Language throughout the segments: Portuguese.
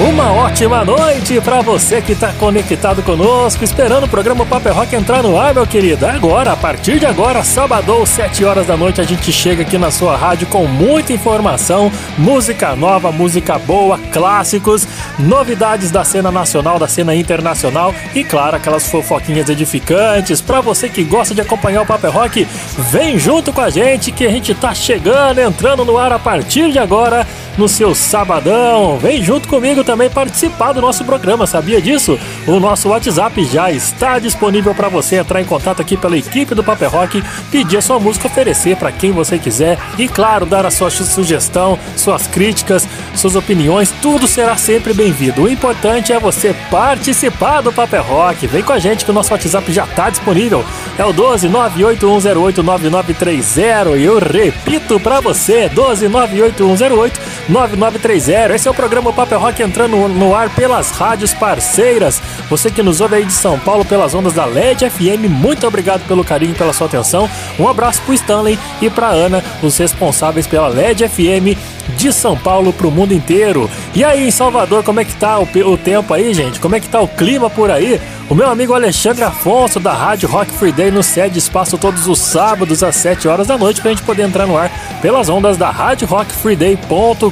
Uma ótima noite para você que está conectado conosco, esperando o programa Paper Rock entrar no ar, meu querido. Agora, a partir de agora, sábado, 7 horas da noite, a gente chega aqui na sua rádio com muita informação, música nova, música boa, clássicos, novidades da cena nacional, da cena internacional e, claro, aquelas fofoquinhas edificantes. Para você que gosta de acompanhar o Paper Rock, vem junto com a gente que a gente tá chegando, entrando no ar a partir de agora no seu sabadão. Vem junto comigo também participar do nosso programa, sabia disso? O nosso WhatsApp já está disponível para você entrar em contato aqui pela equipe do Paper Rock, pedir a sua música, oferecer para quem você quiser e, claro, dar a sua sugestão, suas críticas, suas opiniões, tudo será sempre bem-vindo. O importante é você participar do Paper Rock. Vem com a gente que o nosso WhatsApp já está disponível. É o 12 98108 9930 e eu repito para você, 12 98108 9930. Esse é o programa Paper Rock entrando no ar pelas rádios parceiras. Você que nos ouve aí de São Paulo pelas ondas da LED FM, muito obrigado pelo carinho e pela sua atenção. Um abraço pro Stanley e pra Ana, os responsáveis pela LED FM de São Paulo pro mundo inteiro. E aí em Salvador, como é que tá o, o tempo aí, gente? Como é que tá o clima por aí? O meu amigo Alexandre Afonso, da Rádio Rock Free Day, nos cede espaço todos os sábados às 7 horas da noite pra gente poder entrar no ar pelas ondas da Rádio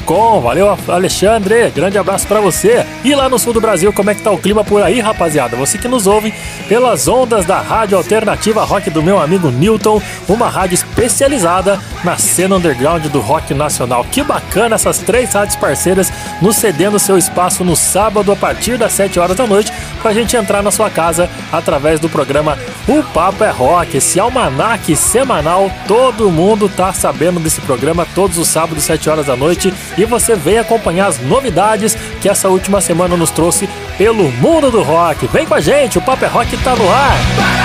Valeu, Alexandre. Grande abraço para você. E lá no sul do Brasil, como é que tá o clima por aí, rapaziada? Você que nos ouve pelas ondas da Rádio Alternativa Rock do meu amigo Newton, uma rádio especializada na cena underground do rock nacional. Que bacana essas três rádios parceiras nos cedendo seu espaço no sábado a partir das 7 horas da noite pra gente entrar na sua casa através do programa O Papo é Rock, esse almanaque semanal. Todo mundo tá sabendo desse programa todos os sábados, 7 horas da noite. E você vem acompanhar as novidades que essa última semana nos trouxe pelo mundo do rock. Vem com a gente, o Papo é Rock tá no ar.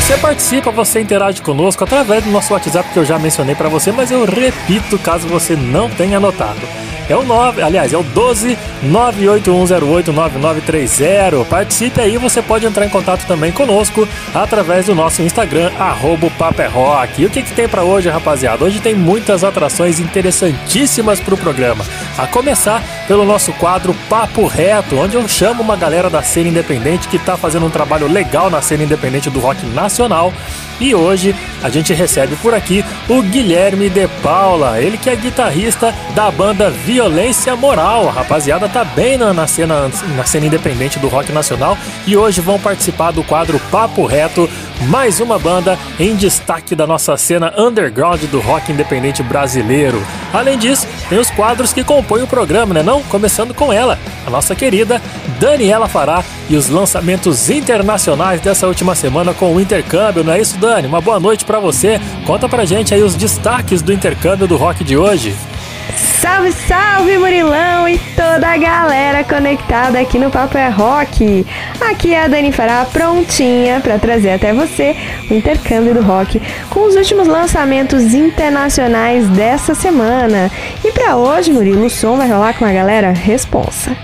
Você participa, você interage conosco através do nosso WhatsApp que eu já mencionei para você, mas eu repito caso você não tenha anotado. É o 9, aliás, é o 12 981089930. Participe aí, você pode entrar em contato também conosco através do nosso Instagram, arroba Rock. E o que, que tem para hoje, rapaziada? Hoje tem muitas atrações interessantíssimas para o programa. A começar pelo nosso quadro Papo Reto, onde eu chamo uma galera da cena independente que está fazendo um trabalho legal na cena independente do rock nacional. E hoje a gente recebe por aqui o Guilherme De Paula, ele que é guitarrista da banda Violência Moral. A rapaziada tá bem na, na, cena, na cena independente do rock nacional e hoje vão participar do quadro Papo Reto, mais uma banda em destaque da nossa cena underground do rock independente brasileiro. Além disso, tem os quadros que compõem o programa, né não? Começando com ela, a nossa querida Daniela Fará e os lançamentos internacionais dessa última semana com o intercâmbio, não é isso, Dani? Uma boa noite para você. Conta pra gente aí os destaques do intercâmbio do rock de hoje. Salve, salve Murilão e toda a galera conectada aqui no Papo é Rock. Aqui é a Dani Fará prontinha para trazer até você o intercâmbio do rock com os últimos lançamentos internacionais dessa semana. E para hoje, Murilo, o som vai rolar com a galera responsa.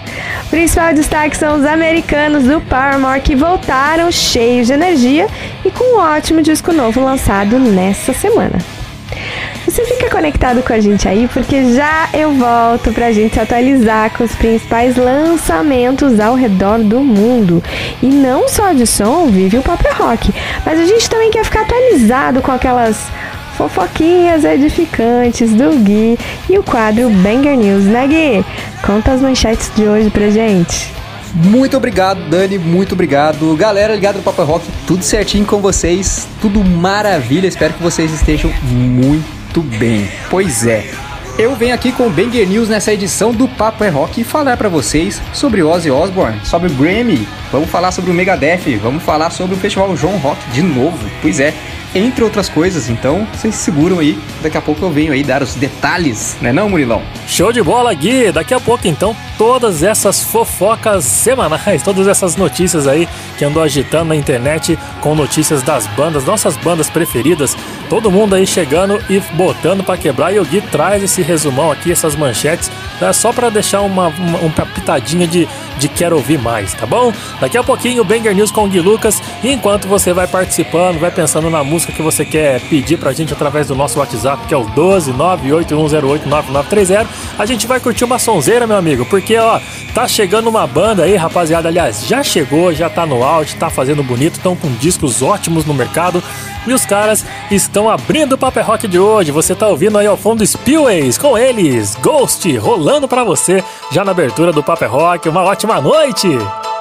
O principal destaque são os americanos do Paramore que voltaram cheios de energia e com um ótimo disco novo lançado nessa semana. Você fica conectado com a gente aí porque já eu volto pra gente se atualizar com os principais lançamentos ao redor do mundo. E não só de som vive o Paper Rock, mas a gente também quer ficar atualizado com aquelas fofoquinhas edificantes do Gui e o quadro Banger News, né Gui? Conta as manchetes de hoje pra gente. Muito obrigado, Dani, muito obrigado. Galera ligada no Papo Rock, tudo certinho com vocês, tudo maravilha. Espero que vocês estejam muito bem. Pois é, eu venho aqui com o Banger News nessa edição do Papo é Rock e falar para vocês sobre Ozzy Osbourne, sobre o Grammy, vamos falar sobre o Megadeth, vamos falar sobre o Festival João Rock de novo. Pois é, entre outras coisas. Então, vocês seguram aí, daqui a pouco eu venho aí dar os detalhes, né não, Murilão? Show de bola, Gui! Daqui a pouco, então, todas essas fofocas semanais, todas essas notícias aí que andou agitando na internet com notícias das bandas, nossas bandas preferidas Todo mundo aí chegando e botando para quebrar. E o Gui traz esse resumão aqui, essas manchetes, né, só para deixar uma, uma, uma pitadinha de, de quero ouvir mais, tá bom? Daqui a pouquinho Banger News com o Gui Lucas. E enquanto você vai participando, vai pensando na música que você quer pedir pra gente através do nosso WhatsApp, que é o 12981089930, a gente vai curtir uma sonzeira, meu amigo, porque ó, tá chegando uma banda aí, rapaziada. Aliás, já chegou, já tá no áudio, tá fazendo bonito, estão com discos ótimos no mercado. E os caras estão abrindo o Paper Rock de hoje. Você tá ouvindo aí ao fundo Spillways com eles, Ghost, rolando para você já na abertura do Paper Rock. Uma ótima noite!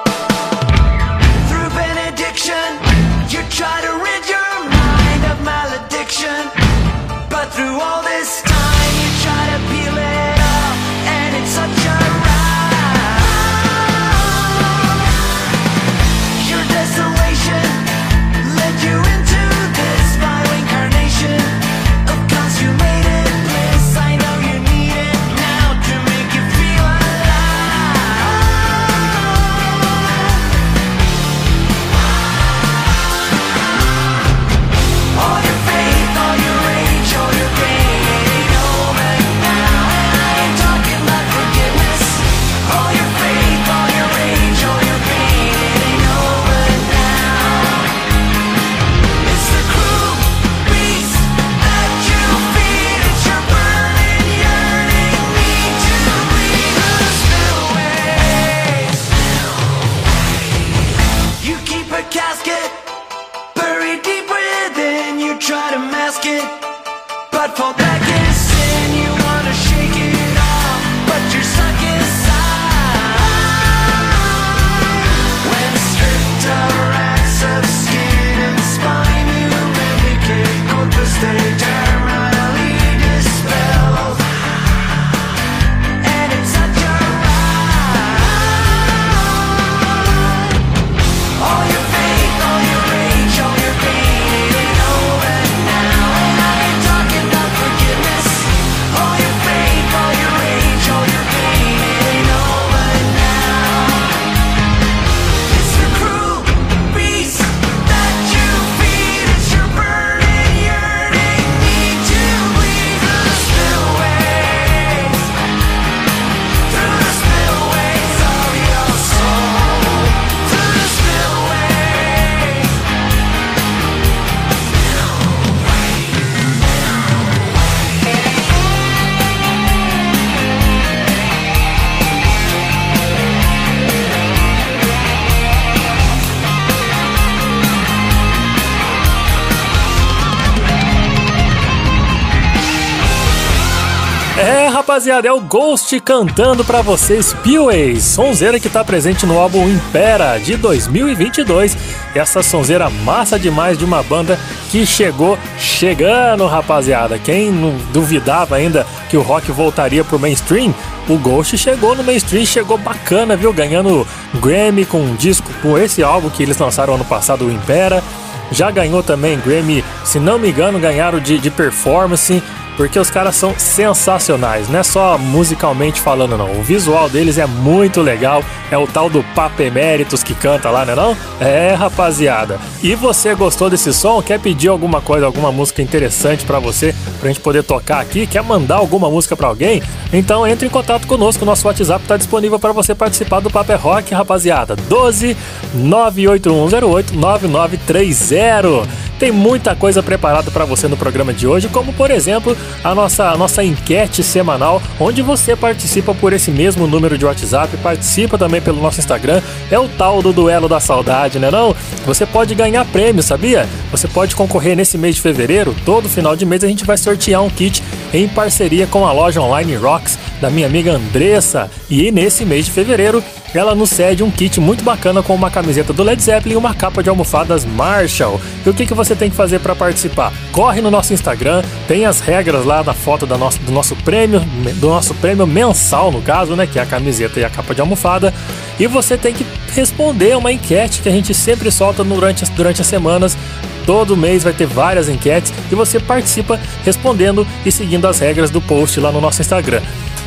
Rapaziada, é o Ghost cantando para vocês Spillways, sonzeira que tá presente no álbum Impera de 2022. Essa sonzeira massa demais de uma banda que chegou chegando, rapaziada. Quem não duvidava ainda que o rock voltaria pro mainstream, o Ghost chegou no mainstream, chegou bacana, viu? Ganhando Grammy com um disco, com esse álbum que eles lançaram ano passado, o Impera. Já ganhou também Grammy, se não me engano, ganharam de, de performance porque os caras são sensacionais, não é só musicalmente falando não. O visual deles é muito legal, é o tal do Papo Eméritos que canta lá, né não? É, rapaziada. E você gostou desse som? Quer pedir alguma coisa, alguma música interessante para você, pra gente poder tocar aqui? Quer mandar alguma música para alguém? Então entre em contato conosco, nosso WhatsApp tá disponível para você participar do Papo é Rock, rapaziada. 12 98108 9930. Tem muita coisa preparada para você no programa de hoje, como por exemplo a nossa, a nossa enquete semanal, onde você participa por esse mesmo número de WhatsApp, participa também pelo nosso Instagram. É o tal do duelo da saudade, né não? Você pode ganhar prêmio, sabia? Você pode concorrer nesse mês de fevereiro. Todo final de mês a gente vai sortear um kit em parceria com a loja online Rocks da minha amiga Andressa. E nesse mês de fevereiro ela nos cede um kit muito bacana com uma camiseta do Led Zeppelin e uma capa de almofadas Marshall. E o que, que você tem que fazer para participar? Corre no nosso Instagram, tem as regras lá da foto da nossa, do nosso prêmio, do nosso prêmio mensal, no caso, né? Que é a camiseta e a capa de almofada. E você tem que responder uma enquete que a gente sempre solta durante, durante as semanas Todo mês vai ter várias enquetes e você participa respondendo e seguindo as regras do post lá no nosso Instagram.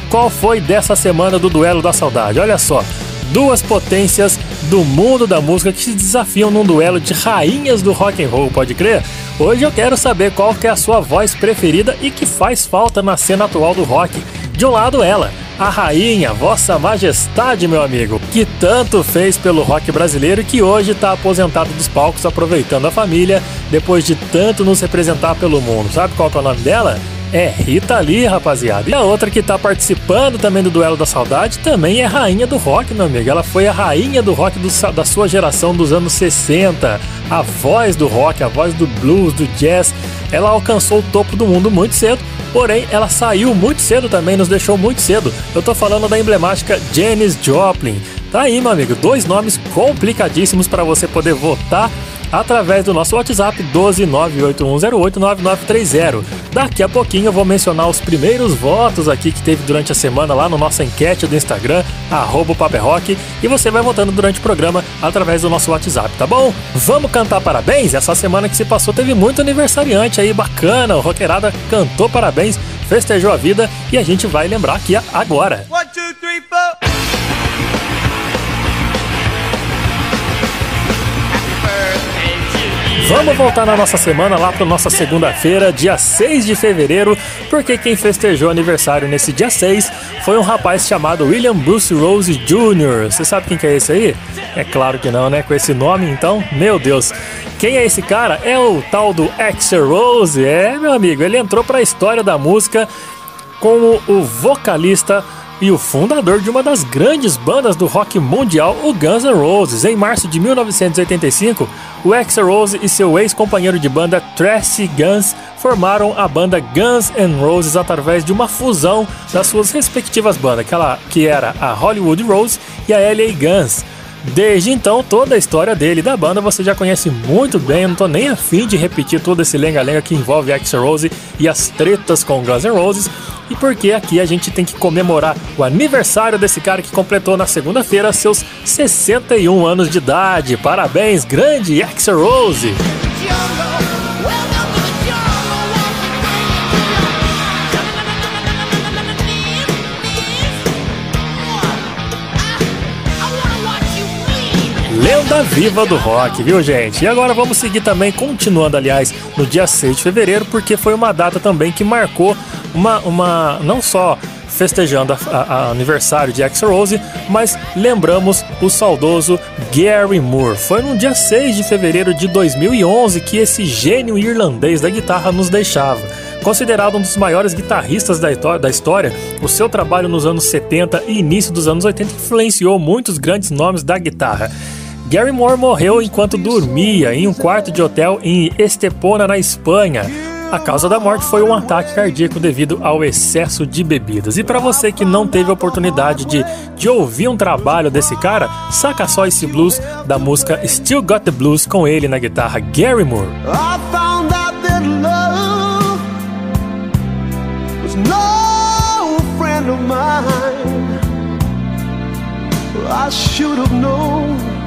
Qual foi dessa semana do Duelo da Saudade? Olha só, duas potências do mundo da música que se desafiam num duelo de rainhas do rock and roll, pode crer? Hoje eu quero saber qual que é a sua voz preferida e que faz falta na cena atual do rock. De um lado ela, a rainha, Vossa Majestade, meu amigo, que tanto fez pelo rock brasileiro e que hoje está aposentado dos palcos aproveitando a família depois de tanto nos representar pelo mundo. Sabe qual é o nome dela? É Rita Lee, rapaziada. E a outra que tá participando também do Duelo da Saudade também é rainha do rock, meu amigo. Ela foi a rainha do rock do, da sua geração dos anos 60. A voz do rock, a voz do blues, do jazz. Ela alcançou o topo do mundo muito cedo, porém ela saiu muito cedo também, nos deixou muito cedo. Eu tô falando da emblemática Janis Joplin. Tá aí, meu amigo, dois nomes complicadíssimos para você poder votar através do nosso WhatsApp 12981089930. Daqui a pouquinho eu vou mencionar os primeiros votos aqui que teve durante a semana lá no nossa enquete do Instagram, arroba Rock, e você vai votando durante o programa através do nosso WhatsApp, tá bom? Vamos cantar parabéns? Essa semana que se passou teve muito aniversariante aí, bacana, o Roqueirada cantou parabéns, festejou a vida e a gente vai lembrar aqui agora. One, two, three, Vamos voltar na nossa semana lá para nossa segunda-feira, dia 6 de fevereiro, porque quem festejou aniversário nesse dia 6 foi um rapaz chamado William Bruce Rose Jr. Você sabe quem que é esse aí? É claro que não, né? Com esse nome, então, meu Deus. Quem é esse cara? É o tal do Axel Rose. É, meu amigo, ele entrou para a história da música como o vocalista e o fundador de uma das grandes bandas do rock mundial, o Guns N' Roses. Em março de 1985, o Axl Rose e seu ex-companheiro de banda Tracy Guns formaram a banda Guns N' Roses através de uma fusão das suas respectivas bandas, aquela que era a Hollywood Rose e a LA Guns. Desde então, toda a história dele e da banda você já conhece muito bem, eu não tô nem afim de repetir todo esse lenga-lenga que envolve Axl Rose e as tretas com Guns N' Roses, e porque aqui a gente tem que comemorar o aniversário desse cara que completou na segunda-feira seus 61 anos de idade. Parabéns, grande Axl Rose! Viva do rock, viu, gente? E agora vamos seguir também, continuando, aliás, no dia 6 de fevereiro, porque foi uma data também que marcou uma, uma não só festejando a, aniversário de Axl Rose, mas lembramos o saudoso Gary Moore. Foi no dia 6 de fevereiro de 2011 que esse gênio irlandês da guitarra nos deixava. Considerado um dos maiores guitarristas da história, o seu trabalho nos anos 70 e início dos anos 80 influenciou muitos grandes nomes da guitarra. Gary Moore morreu enquanto dormia em um quarto de hotel em Estepona, na Espanha. A causa da morte foi um ataque cardíaco devido ao excesso de bebidas. E para você que não teve a oportunidade de, de ouvir um trabalho desse cara, saca só esse blues da música Still Got the Blues com ele na guitarra Gary Moore. I should have known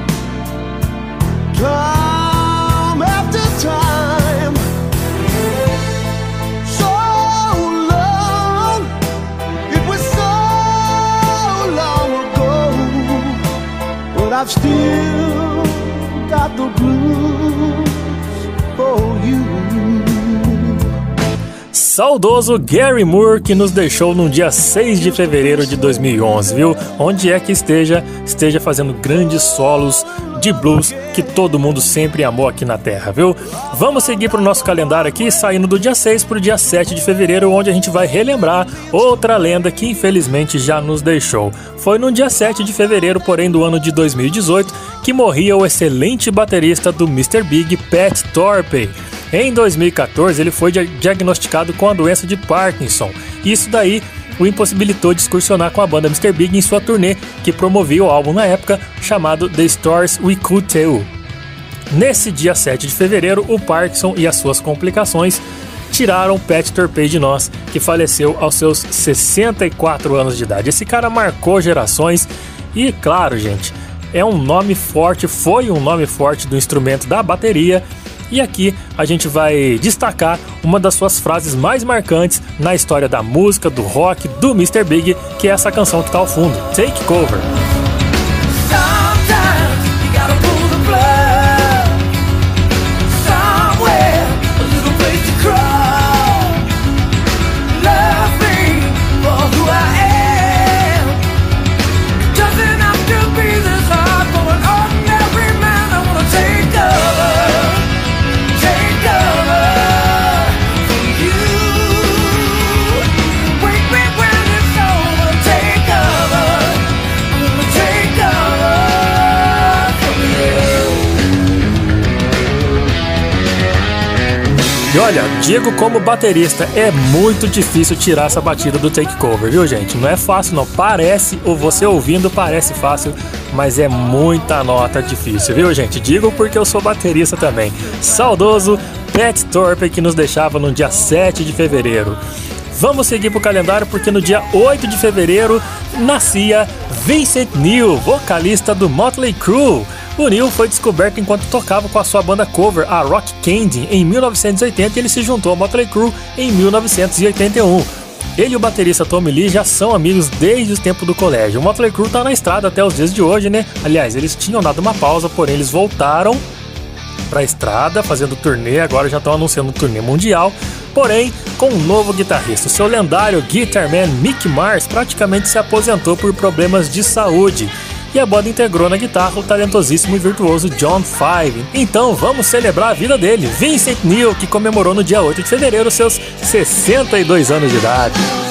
Saudoso Gary Moore que nos deixou no dia 6 de fevereiro de 2011, viu? Onde é que esteja, esteja fazendo grandes solos de blues que todo mundo sempre amou aqui na Terra, viu? Vamos seguir para o nosso calendário aqui, saindo do dia 6 para o dia 7 de fevereiro, onde a gente vai relembrar outra lenda que infelizmente já nos deixou. Foi no dia 7 de fevereiro, porém do ano de 2018, que morria o excelente baterista do Mr. Big, Pat Torpey. Em 2014, ele foi diagnosticado com a doença de Parkinson. Isso daí o impossibilitou de excursionar com a banda Mr. Big em sua turnê, que promovia o álbum na época, chamado The Stores We Could Tell. Nesse dia 7 de fevereiro, o Parkinson e as suas complicações tiraram Pat Torpey de nós, que faleceu aos seus 64 anos de idade. Esse cara marcou gerações e, claro, gente, é um nome forte, foi um nome forte do instrumento da bateria e aqui a gente vai destacar uma das suas frases mais marcantes na história da música, do rock, do Mr. Big, que é essa canção que está ao fundo, Take Cover. Olha, digo como baterista, é muito difícil tirar essa batida do take cover, viu gente? Não é fácil não, parece, ou você ouvindo parece fácil, mas é muita nota difícil, viu gente? Digo porque eu sou baterista também. Saudoso Pat Thorpe que nos deixava no dia 7 de fevereiro. Vamos seguir pro calendário porque no dia 8 de fevereiro nascia Vincent Neil, vocalista do Motley Crue. O Neil foi descoberto enquanto tocava com a sua banda cover, a Rock Candy, em 1980 e ele se juntou ao Motley Crue em 1981. Ele e o baterista Tommy Lee já são amigos desde os tempos do colégio. O Motley Crue tá na estrada até os dias de hoje, né? Aliás, eles tinham dado uma pausa, porém eles voltaram pra estrada, fazendo turnê, agora já estão anunciando um turnê mundial, porém com um novo guitarrista. O seu lendário guitarman Mick Mars praticamente se aposentou por problemas de saúde e a banda integrou na guitarra o talentosíssimo e virtuoso John Five. Então vamos celebrar a vida dele, Vincent Neil, que comemorou no dia 8 de fevereiro seus 62 anos de idade.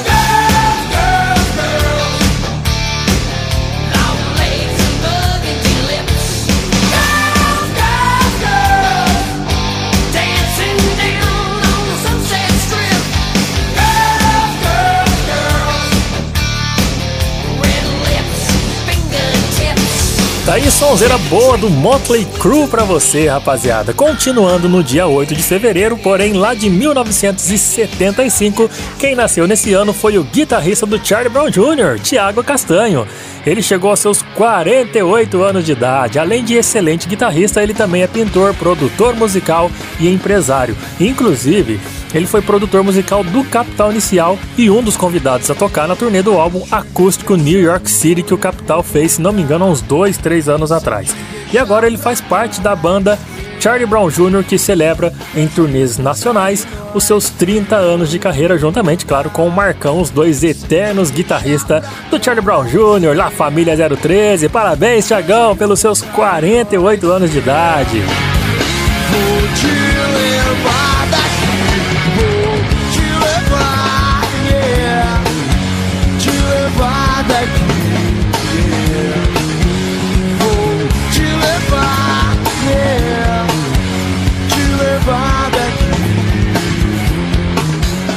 Aí sonzeira boa do Motley Crue pra você, rapaziada. Continuando no dia 8 de fevereiro, porém lá de 1975, quem nasceu nesse ano foi o guitarrista do Charlie Brown Jr., Thiago Castanho. Ele chegou aos seus 48 anos de idade. Além de excelente guitarrista, ele também é pintor, produtor musical e empresário. Inclusive, ele foi produtor musical do Capital Inicial e um dos convidados a tocar na turnê do álbum acústico New York City que o Capital fez, se não me engano, há uns 2, 3 anos atrás. E agora ele faz parte da banda Charlie Brown Jr., que celebra em turnês nacionais os seus 30 anos de carreira, juntamente, claro, com o Marcão, os dois eternos guitarristas do Charlie Brown Jr., La Família 013. Parabéns, Tiagão, pelos seus 48 anos de idade.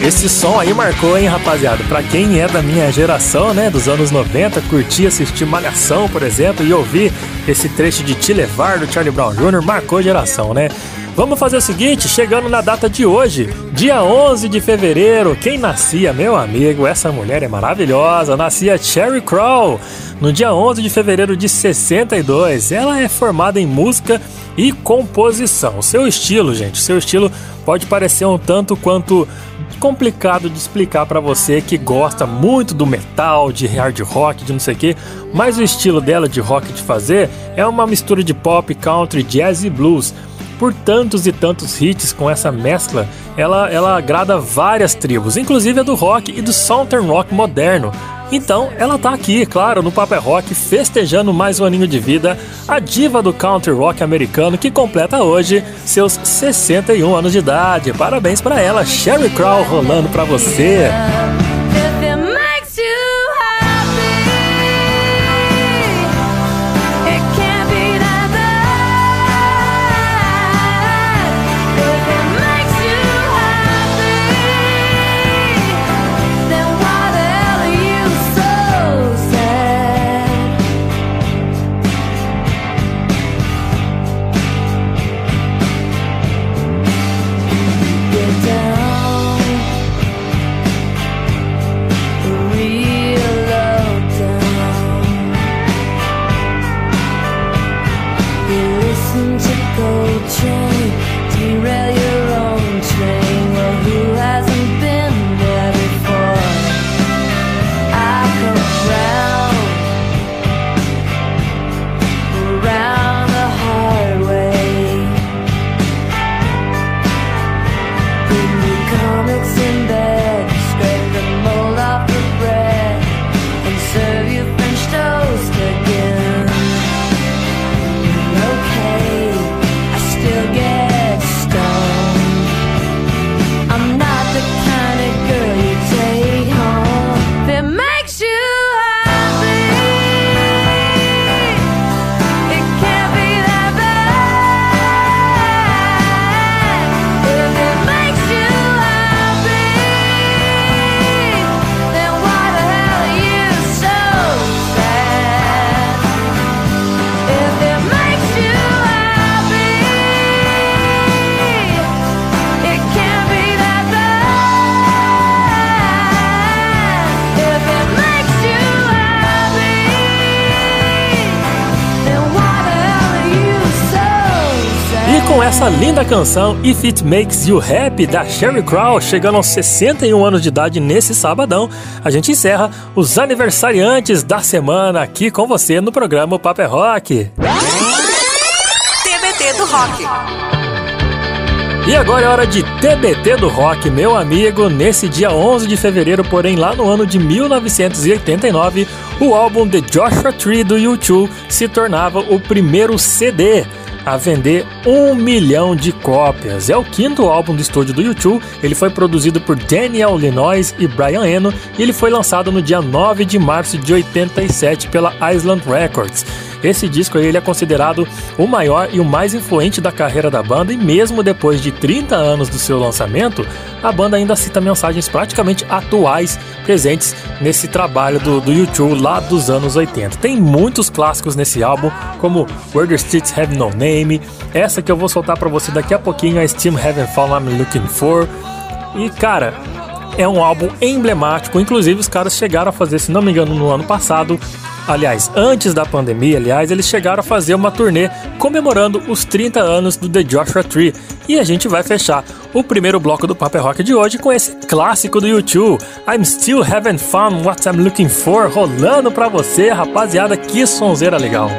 Esse som aí marcou, hein, rapaziada? Pra quem é da minha geração, né, dos anos 90, curtia assistir Malhação, por exemplo, e ouvir esse trecho de Te Levar do Charlie Brown Jr., marcou geração, né? Vamos fazer o seguinte, chegando na data de hoje, dia 11 de fevereiro, quem nascia, meu amigo, essa mulher é maravilhosa, nascia Cherry Crow, no dia 11 de fevereiro de 62. Ela é formada em música e composição. Seu estilo, gente, seu estilo pode parecer um tanto quanto complicado de explicar para você que gosta muito do metal, de hard rock, de não sei o que, mas o estilo dela de rock de fazer é uma mistura de pop, country, jazz e blues. Por tantos e tantos hits com essa mescla, ela, ela agrada várias tribos, inclusive a do rock e do southern rock moderno. Então, ela tá aqui, claro, no Paper é Rock, festejando mais um aninho de vida, a diva do country rock americano que completa hoje seus 61 anos de idade. Parabéns para ela, Sherry Crow rolando para você. Essa linda canção If It Makes You Happy da Sherry Crow, chegando aos 61 anos de idade nesse sabadão, a gente encerra os aniversariantes da semana aqui com você no programa Paper é Rock. TBT do Rock. E agora é hora de TBT do Rock, meu amigo. Nesse dia 11 de fevereiro, porém lá no ano de 1989, o álbum The Joshua Tree do U2 se tornava o primeiro CD a vender um milhão de cópias. É o quinto álbum do estúdio do YouTube. Ele foi produzido por Daniel Linois e Brian Eno e ele foi lançado no dia 9 de março de 87 pela Island Records. Esse disco ele é considerado o maior e o mais influente da carreira da banda e mesmo depois de 30 anos do seu lançamento, a banda ainda cita mensagens praticamente atuais presentes nesse trabalho do, do YouTube lá dos anos 80. Tem muitos clássicos nesse álbum, como Where the Streets Have No Name, essa que eu vou soltar para você daqui a pouquinho, a Steam Haven't Found I'm Looking For. E cara, é um álbum emblemático, inclusive os caras chegaram a fazer, se não me engano, no ano passado, Aliás, antes da pandemia, aliás, eles chegaram a fazer uma turnê comemorando os 30 anos do The Joshua Tree. E a gente vai fechar o primeiro bloco do Paper Rock de hoje com esse clássico do YouTube, I'm Still Having Fun, What I'm Looking For, rolando pra você, rapaziada, que sonzeira legal.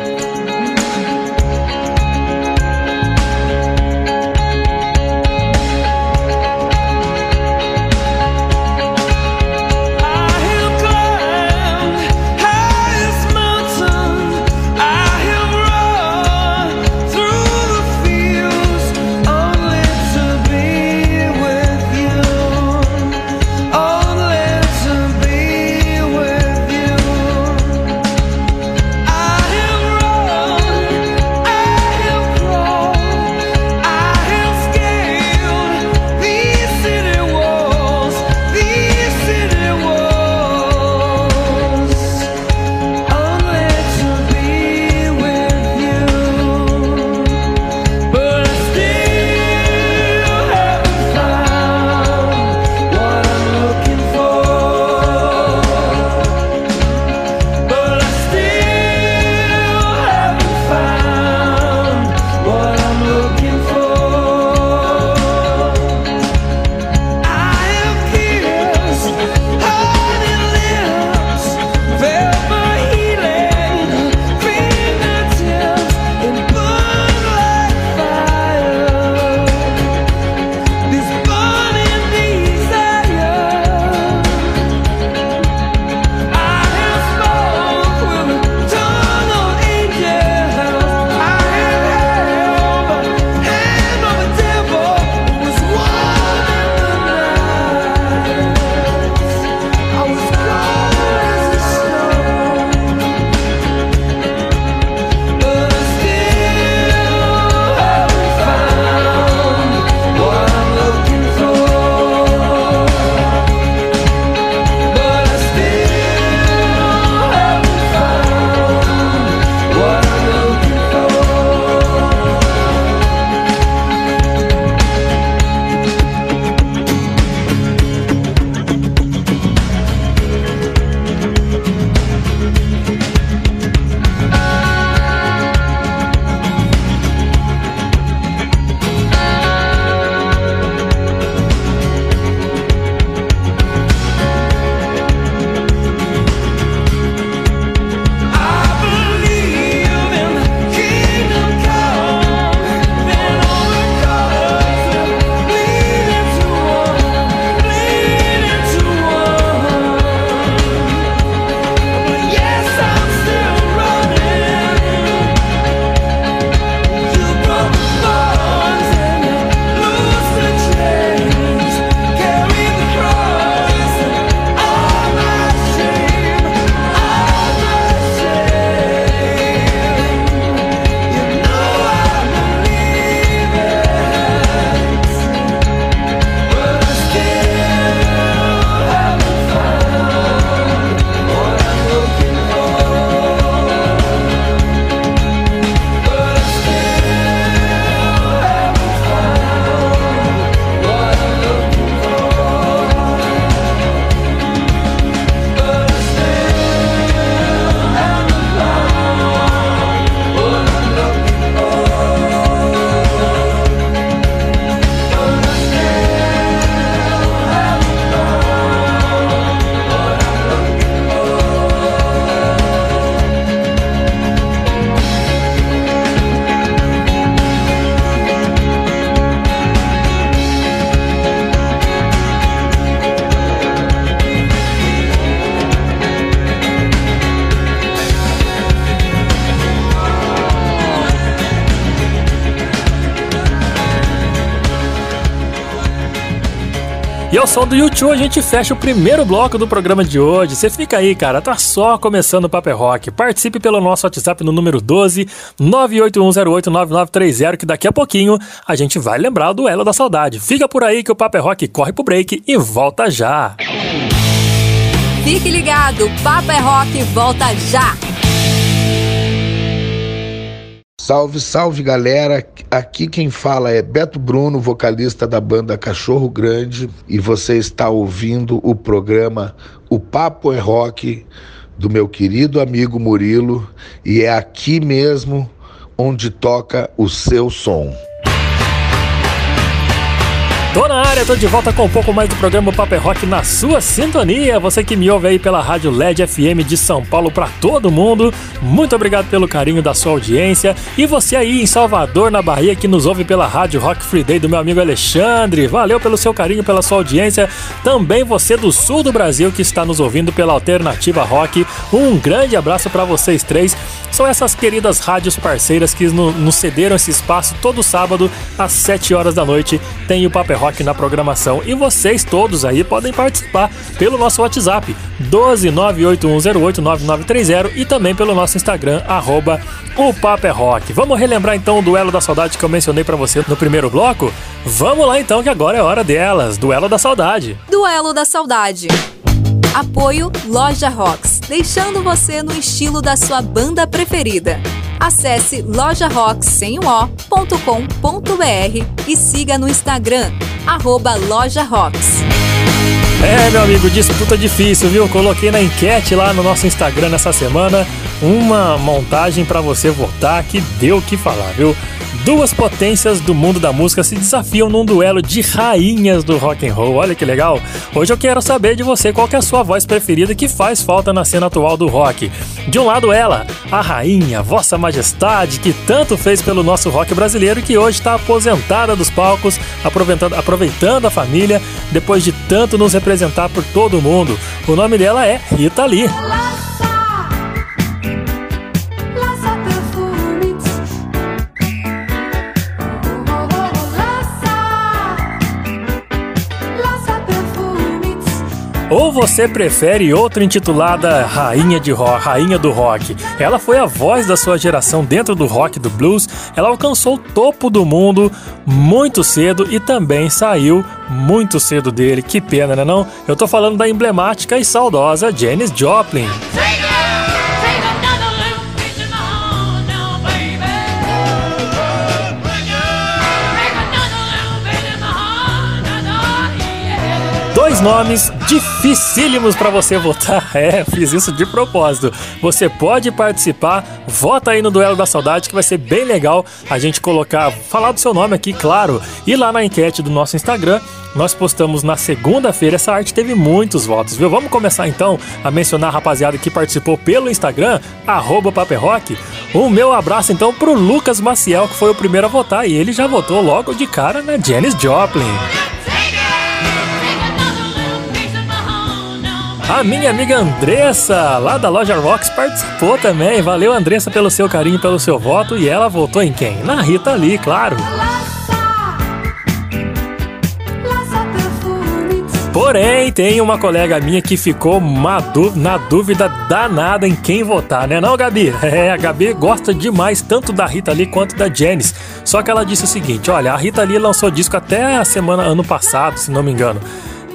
Som do YouTube a gente fecha o primeiro bloco do programa de hoje. Você fica aí, cara, tá só começando o Paper Rock. Participe pelo nosso WhatsApp no número 12 981089930 que daqui a pouquinho a gente vai lembrar o duelo da saudade. Fica por aí que o Paper Rock corre pro break e volta já. Fique ligado, Paper Rock volta já. Salve, salve galera! Aqui quem fala é Beto Bruno, vocalista da banda Cachorro Grande, e você está ouvindo o programa O Papo é Rock do meu querido amigo Murilo, e é aqui mesmo onde toca o seu som. Tô na área, tô de volta com um pouco mais do programa Paper Rock na sua sintonia. Você que me ouve aí pela Rádio LED FM de São Paulo para todo mundo. Muito obrigado pelo carinho da sua audiência. E você aí em Salvador, na Bahia, que nos ouve pela Rádio Rock Free Day do meu amigo Alexandre. Valeu pelo seu carinho, pela sua audiência. Também você do sul do Brasil que está nos ouvindo pela Alternativa Rock. Um grande abraço para vocês três. São essas queridas rádios parceiras que nos cederam esse espaço todo sábado às 7 horas da noite. Tem o Paper Rock na programação e vocês todos aí podem participar pelo nosso WhatsApp 12981089930 e também pelo nosso Instagram arroba o Papo é Rock. Vamos relembrar então o duelo da saudade que eu mencionei para você no primeiro bloco? Vamos lá então que agora é hora delas, duelo da saudade. Duelo da saudade. Apoio Loja Rocks, deixando você no estilo da sua banda preferida. Acesse lojarocks.com.br e siga no Instagram, arroba Loja Rocks. É, meu amigo, disputa difícil, viu? Coloquei na enquete lá no nosso Instagram nessa semana uma montagem para você votar que deu o que falar, viu? Duas potências do mundo da música se desafiam num duelo de rainhas do rock and roll. Olha que legal. Hoje eu quero saber de você qual é a sua voz preferida que faz falta na cena atual do rock. De um lado ela, a rainha, Vossa Majestade, que tanto fez pelo nosso rock brasileiro e que hoje está aposentada dos palcos, aproveitando, aproveitando a família depois de tanto nos representar por todo o mundo. O nome dela é Rita Lee. Ou você prefere outra intitulada Rainha de Rock, Rainha do Rock? Ela foi a voz da sua geração dentro do rock do blues. Ela alcançou o topo do mundo muito cedo e também saiu muito cedo dele. Que pena, né não? Eu tô falando da emblemática e saudosa Janis Joplin. Nomes dificílimos para você votar. É, fiz isso de propósito. Você pode participar, vota aí no Duelo da Saudade que vai ser bem legal a gente colocar, falar do seu nome aqui, claro. E lá na enquete do nosso Instagram, nós postamos na segunda-feira. Essa arte teve muitos votos, viu? Vamos começar então a mencionar a rapaziada que participou pelo Instagram, Paperrock. O meu abraço então pro Lucas Maciel, que foi o primeiro a votar, e ele já votou logo de cara na Janis Joplin. A minha amiga Andressa, lá da loja Rocks, participou também. Valeu, Andressa, pelo seu carinho, pelo seu voto. E ela votou em quem? Na Rita Lee, claro. Porém, tem uma colega minha que ficou na dúvida danada em quem votar, né não, Gabi? É, a Gabi gosta demais tanto da Rita Lee quanto da Janice. Só que ela disse o seguinte, olha, a Rita Lee lançou disco até a semana, ano passado, se não me engano.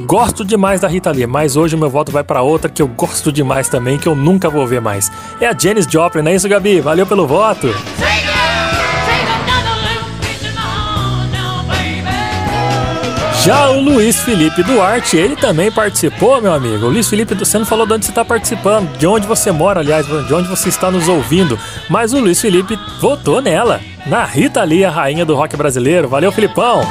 Gosto demais da Rita Lee, mas hoje o meu voto vai para outra que eu gosto demais também, que eu nunca vou ver mais. É a Janis Joplin, não é isso, Gabi? Valeu pelo voto! Já o Luiz Felipe Duarte, ele também participou, meu amigo. O Luiz Felipe, você não falou de onde você está participando, de onde você mora, aliás, de onde você está nos ouvindo. Mas o Luiz Felipe votou nela, na Rita Lee, a rainha do rock brasileiro. Valeu, Filipão!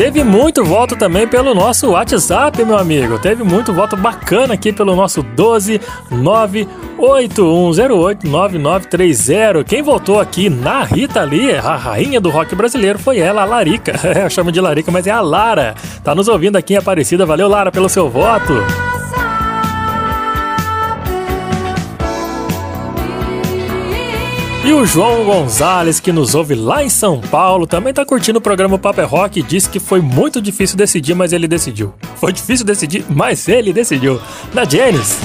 Teve muito voto também pelo nosso WhatsApp, meu amigo. Teve muito voto bacana aqui pelo nosso 12981089930. Quem votou aqui na Rita Lee, a rainha do rock brasileiro, foi ela, a Larica. Eu chamo de Larica, mas é a Lara. Tá nos ouvindo aqui em Aparecida. Valeu, Lara, pelo seu voto. E o João Gonzalez, que nos ouve lá em São Paulo, também tá curtindo o programa Paper Rock e disse que foi muito difícil decidir, mas ele decidiu. Foi difícil decidir, mas ele decidiu. Na Janice.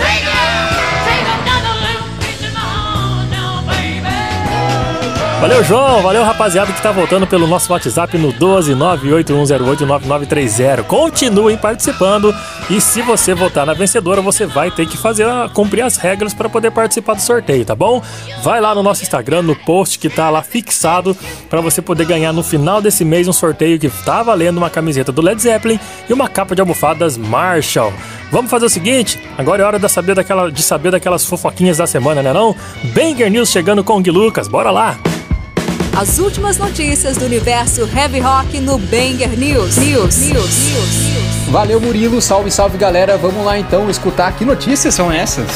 Valeu, João. Valeu, rapaziada, que tá voltando pelo nosso WhatsApp no 12981089930. Continuem participando. E se você votar na vencedora, você vai ter que fazer cumprir as regras para poder participar do sorteio, tá bom? Vai lá no nosso Instagram, no post que tá lá fixado, para você poder ganhar no final desse mês um sorteio que tá valendo uma camiseta do Led Zeppelin e uma capa de almofadas Marshall. Vamos fazer o seguinte, agora é hora de saber, daquela, de saber daquelas fofoquinhas da semana, né não? Banger News chegando com o Gui Lucas, bora lá! As últimas notícias do universo heavy rock no Banger News. News. News. News. Valeu, Murilo. Salve, salve, galera. Vamos lá então escutar que notícias são essas.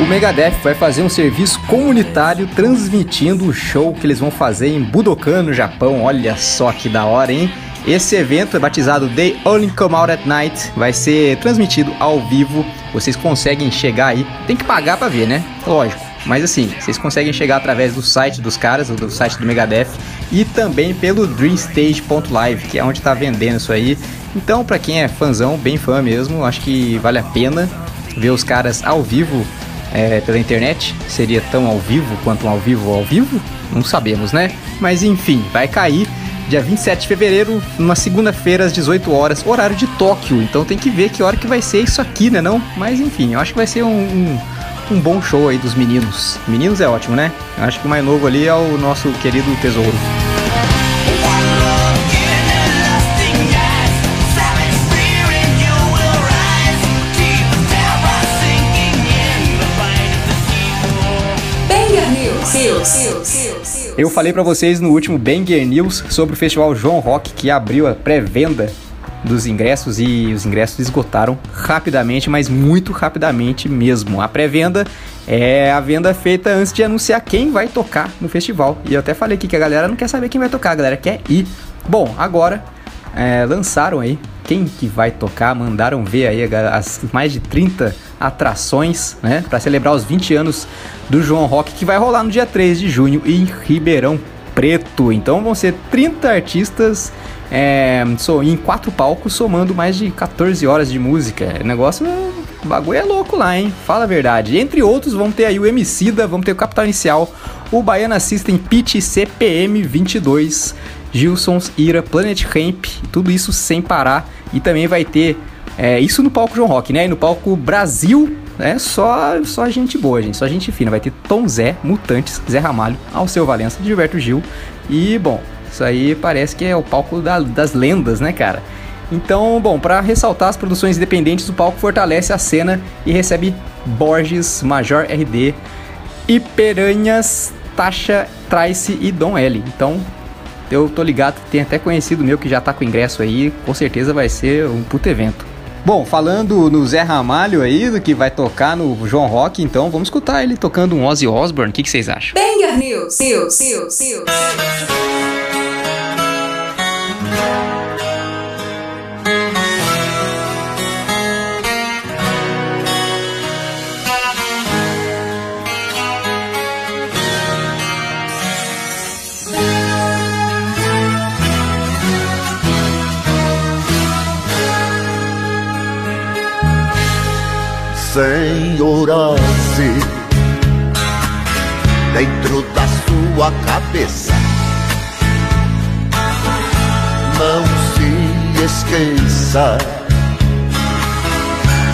O Megadeth vai fazer um serviço comunitário transmitindo o show que eles vão fazer em Budokan, no Japão. Olha só que da hora, hein? Esse evento é batizado They Only Come Out at Night, vai ser transmitido ao vivo. Vocês conseguem chegar aí, tem que pagar para ver, né? Lógico. Mas assim, vocês conseguem chegar através do site dos caras, do site do Megadeth, e também pelo dreamstage.live, que é onde tá vendendo isso aí. Então, para quem é fãzão, bem fã mesmo, acho que vale a pena ver os caras ao vivo é, pela internet. Seria tão ao vivo quanto um ao vivo ao vivo? Não sabemos, né? Mas enfim, vai cair dia 27 de fevereiro, numa segunda-feira às 18 horas, horário de Tóquio. Então tem que ver que hora que vai ser isso aqui, né não? Mas enfim, eu acho que vai ser um, um, um bom show aí dos meninos. Meninos é ótimo, né? Eu acho que o mais novo ali é o nosso querido Tesouro. Eu falei para vocês no último Banger News sobre o festival João Rock que abriu a pré-venda dos ingressos e os ingressos esgotaram rapidamente, mas muito rapidamente mesmo. A pré-venda é a venda feita antes de anunciar quem vai tocar no festival. E eu até falei aqui que a galera não quer saber quem vai tocar, a galera quer ir. Bom, agora é, lançaram aí quem que vai tocar, mandaram ver aí as mais de 30 atrações, né, para celebrar os 20 anos do João Rock que vai rolar no dia 3 de junho em Ribeirão Preto. Então vão ser 30 artistas é, em quatro palcos, somando mais de 14 horas de música. O negócio, o bagulho é louco lá, hein? Fala a verdade. Entre outros, vamos ter aí o Emicida, vamos ter o Capital Inicial, o Baiana System Pitch CPM 22, Gilsons, Ira, Planet Ramp, tudo isso sem parar. E também vai ter é, isso no palco João Rock, né? E no palco Brasil, é só, só gente boa, gente, só gente fina. Vai ter Tom Zé, Mutantes, Zé Ramalho, Alceu Valença, Gilberto Gil. E, bom, isso aí parece que é o palco da, das lendas, né, cara? Então, bom, para ressaltar as produções independentes, o palco fortalece a cena e recebe Borges, Major RD, Iperanhas, Tasha, Trice e Dom L. Então, eu tô ligado tem até conhecido meu que já tá com ingresso aí, com certeza vai ser um puto evento. Bom, falando no Zé Ramalho aí, do que vai tocar no João Rock, então vamos escutar ele tocando um Ozzy Osbourne. O que, que vocês acham? Banger News, News, News, News. Senhor Dentro da sua cabeça Não se esqueça.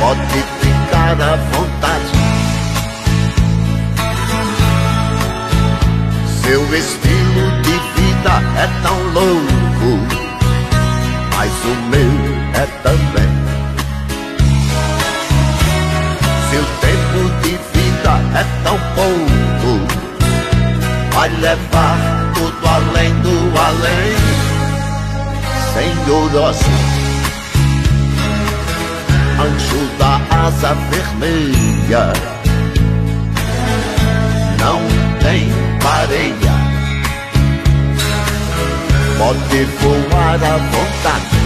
Pode ficar à vontade. Seu estilo de vida é tão louco Mas o meu é também é tão pouco Vai levar tudo além do além. Senhor Anjo da asa vermelha Não tem pareia Pode voar à vontade.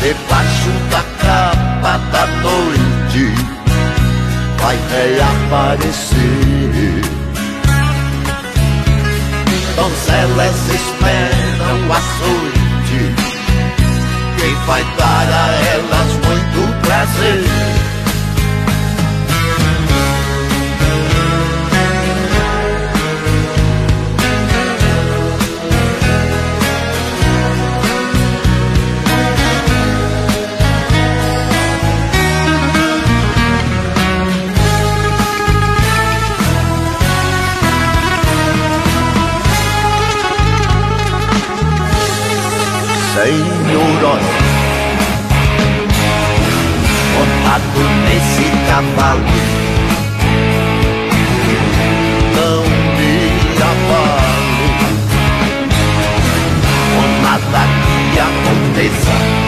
Debaixo da capa da noite vai reaparecer. Donzelas esperam a sorte, quem vai dar a elas muito prazer. Senhor Montado nesse cavalo Não me abalo Com nada que aconteça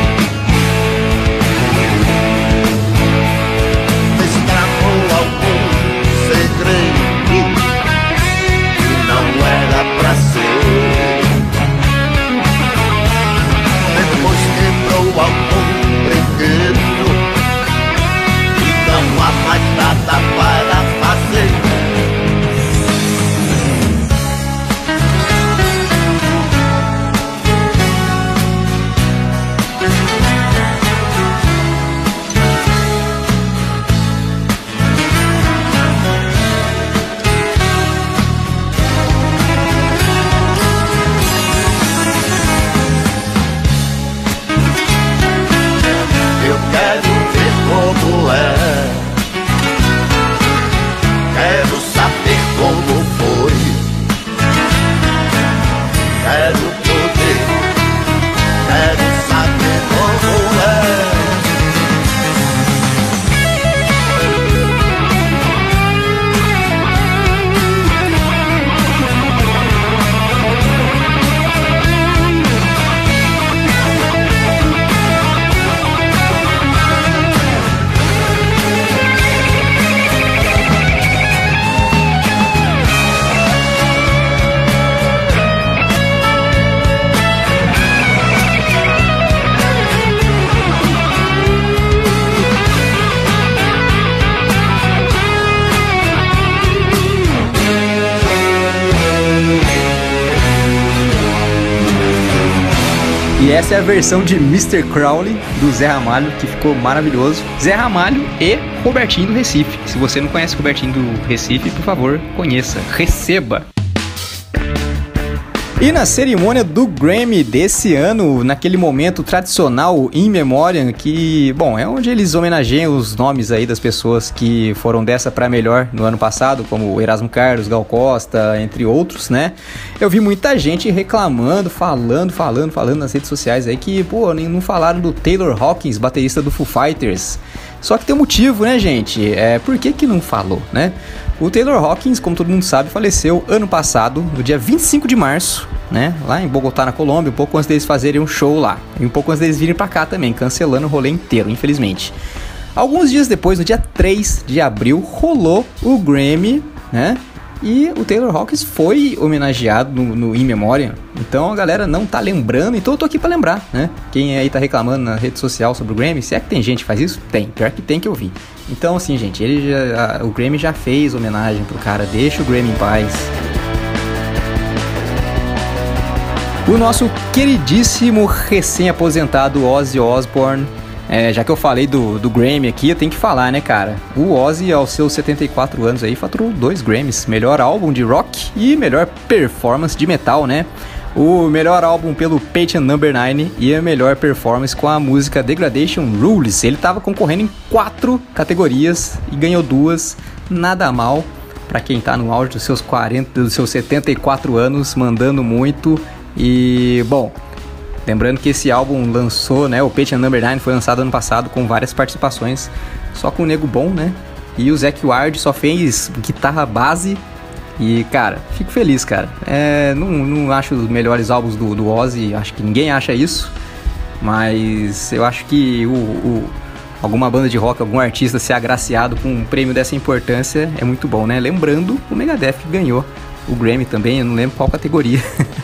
essa é a versão de Mr. Crowley do Zé Ramalho, que ficou maravilhoso. Zé Ramalho e Robertinho do Recife. Se você não conhece Robertinho do Recife, por favor, conheça. Receba! E na cerimônia do Grammy desse ano, naquele momento tradicional in memoriam, que, bom, é onde eles homenageiam os nomes aí das pessoas que foram dessa para melhor no ano passado, como Erasmo Carlos, Gal Costa, entre outros, né? Eu vi muita gente reclamando, falando, falando, falando nas redes sociais aí que, pô, não falaram do Taylor Hawkins, baterista do Foo Fighters. Só que tem um motivo, né, gente? É, por que que não falou, né? O Taylor Hawkins, como todo mundo sabe, faleceu ano passado, no dia 25 de março, né? Lá em Bogotá, na Colômbia, um pouco antes deles fazerem um show lá. E um pouco antes deles virem para cá também, cancelando o rolê inteiro, infelizmente. Alguns dias depois, no dia 3 de abril, rolou o Grammy, né? E o Taylor Hawkins foi homenageado no, no In Memoriam. Então a galera não tá lembrando, então eu tô aqui para lembrar, né? Quem aí tá reclamando na rede social sobre o Grammy, se é que tem gente que faz isso? Tem, pior que tem que eu vi. Então assim, gente, ele já, a, o Grammy já fez homenagem pro cara, deixa o Grammy em paz. O nosso queridíssimo recém-aposentado Ozzy Osbourne é, já que eu falei do, do Grammy aqui, eu tenho que falar, né, cara? O Ozzy, aos seus 74 anos aí, faturou dois Grammys: melhor álbum de rock e melhor performance de metal, né? O melhor álbum pelo Patient Number 9 e a melhor performance com a música Degradation Rules. Ele estava concorrendo em quatro categorias e ganhou duas, nada mal para quem tá no auge dos seus 40, dos seus 74 anos, mandando muito. E, bom, Lembrando que esse álbum lançou, né? O Patient Number 9 foi lançado ano passado com várias participações, só com o Nego Bom, né? E o Zac Ward só fez guitarra base. E, cara, fico feliz, cara. É, não, não acho os melhores álbuns do, do Ozzy, acho que ninguém acha isso. Mas eu acho que o, o, alguma banda de rock, algum artista ser agraciado com um prêmio dessa importância é muito bom, né? Lembrando, o Megadeth ganhou o Grammy também, eu não lembro qual categoria.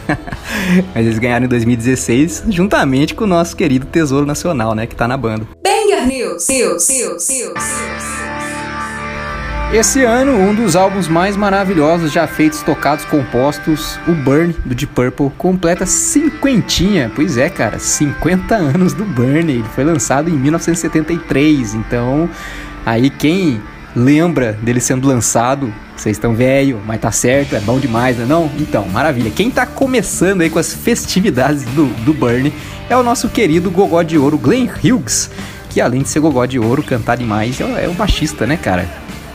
Mas eles ganharam em 2016, juntamente com o nosso querido Tesouro Nacional, né? Que tá na banda. Banger News, News, News, News. Esse ano, um dos álbuns mais maravilhosos já feitos, tocados, compostos, o Burn, do Deep Purple, completa cinquentinha. Pois é, cara, 50 anos do Burn. Ele foi lançado em 1973, então aí quem lembra dele sendo lançado, vocês estão velho, mas tá certo, é bom demais, né não? Então, maravilha. Quem tá começando aí com as festividades do, do Burn é o nosso querido Gogó de Ouro, Glenn Hughes, que além de ser Gogó de Ouro, cantar demais, é, é o baixista, né, cara?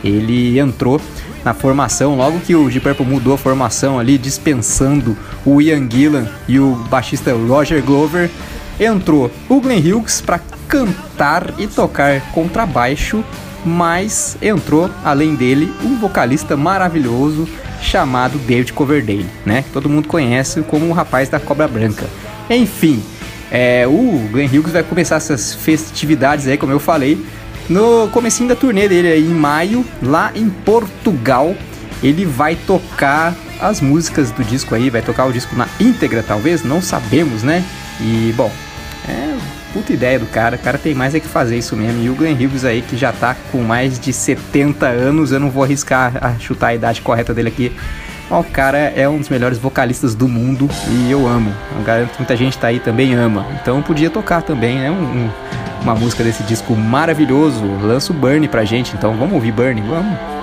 Ele entrou na formação, logo que o Deep Purple mudou a formação ali, dispensando o Ian Gillan e o baixista Roger Glover, entrou o Glenn Hughes para cantar e tocar contrabaixo mas entrou, além dele, um vocalista maravilhoso chamado David Coverdale, né? Que todo mundo conhece como o rapaz da Cobra Branca. Enfim, é, o Glenn Hughes vai começar essas festividades aí, como eu falei, no comecinho da turnê dele aí em maio, lá em Portugal. Ele vai tocar as músicas do disco aí, vai tocar o disco na íntegra, talvez, não sabemos, né? E, bom, é puta ideia do cara. O cara tem mais é que fazer isso mesmo. E o Glenn Hughes aí, que já tá com mais de 70 anos, eu não vou arriscar a chutar a idade correta dele aqui. Mas o cara é um dos melhores vocalistas do mundo e eu amo. Eu garanto que muita gente tá aí também ama. Então podia tocar também, né? Um, um, uma música desse disco maravilhoso. Lança o Burn pra gente. Então vamos ouvir Burn, vamos.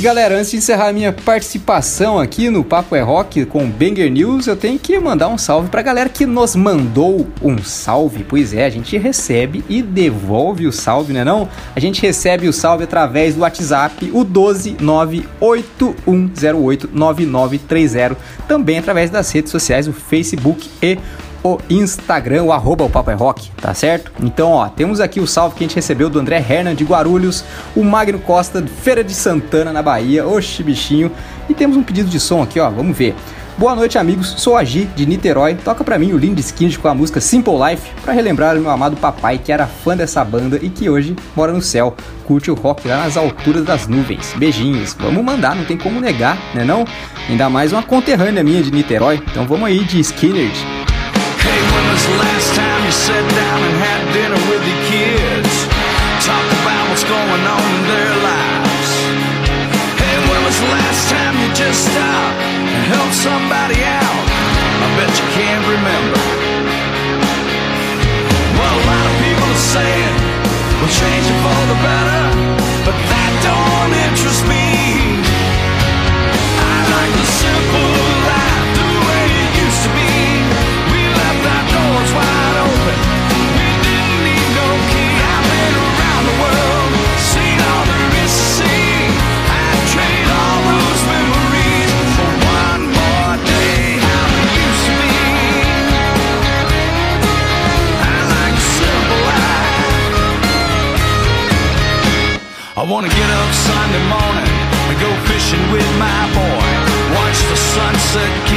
E galera, antes de encerrar a minha participação aqui no Papo é Rock com Banger News, eu tenho que mandar um salve pra galera que nos mandou um salve. Pois é, a gente recebe e devolve o salve, né não? A gente recebe o salve através do WhatsApp, o 12981089930, também através das redes sociais, o Facebook e o Instagram, o arroba o Papo é Rock, tá certo? Então, ó, temos aqui o salve que a gente recebeu do André Hernan de Guarulhos, o Magno Costa de Feira de Santana, na Bahia, oxe bichinho, e temos um pedido de som aqui, ó, vamos ver. Boa noite, amigos. Sou a Gi, de Niterói. Toca pra mim o Lindo Skinny com a música Simple Life para relembrar o meu amado papai que era fã dessa banda e que hoje mora no céu. Curte o rock lá nas alturas das nuvens. Beijinhos. Vamos mandar, não tem como negar, né não? Ainda mais uma conterrânea minha de Niterói. Então vamos aí de Skinner. Was the last time you sat down and had dinner with your kids? Talk about what's going on in their lives. Hey, when was the last time you just stopped and helped somebody out? I bet you can't remember. Well, a lot of people are saying we'll change it for the better, but that don't interest me. I like the simple wanna get up Sunday morning and go fishing with my boy. Watch the sunset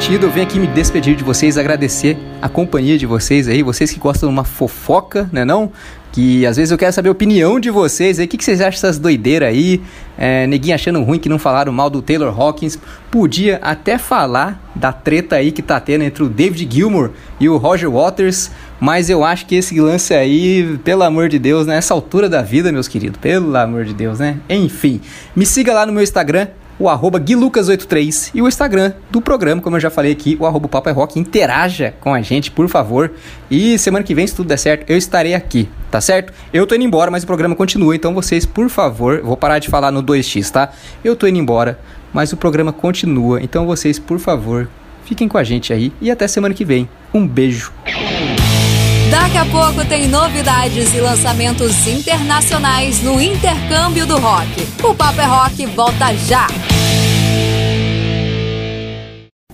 comprometido, eu venho aqui me despedir de vocês, agradecer a companhia de vocês aí, vocês que gostam de uma fofoca, né não? Que às vezes eu quero saber a opinião de vocês aí, o que, que vocês acham dessas doideiras aí? É, neguinho achando ruim que não falaram mal do Taylor Hawkins. Podia até falar da treta aí que tá tendo entre o David Gilmour e o Roger Waters, mas eu acho que esse lance aí, pelo amor de Deus, nessa altura da vida, meus queridos, pelo amor de Deus, né? Enfim, me siga lá no meu Instagram, o arroba guilucas83 e o Instagram do programa, como eu já falei aqui, o arroba Papo Rock. Interaja com a gente, por favor. E semana que vem, se tudo der certo, eu estarei aqui, tá certo? Eu tô indo embora, mas o programa continua, então vocês, por favor, vou parar de falar no 2x, tá? Eu tô indo embora, mas o programa continua, então vocês, por favor, fiquem com a gente aí e até semana que vem. Um beijo. Daqui a pouco tem novidades e lançamentos internacionais no Intercâmbio do Rock. O Papo é Rock volta já!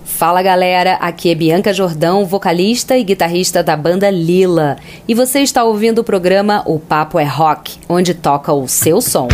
Fala galera, aqui é Bianca Jordão, vocalista e guitarrista da banda Lila. E você está ouvindo o programa O Papo é Rock, onde toca o seu som.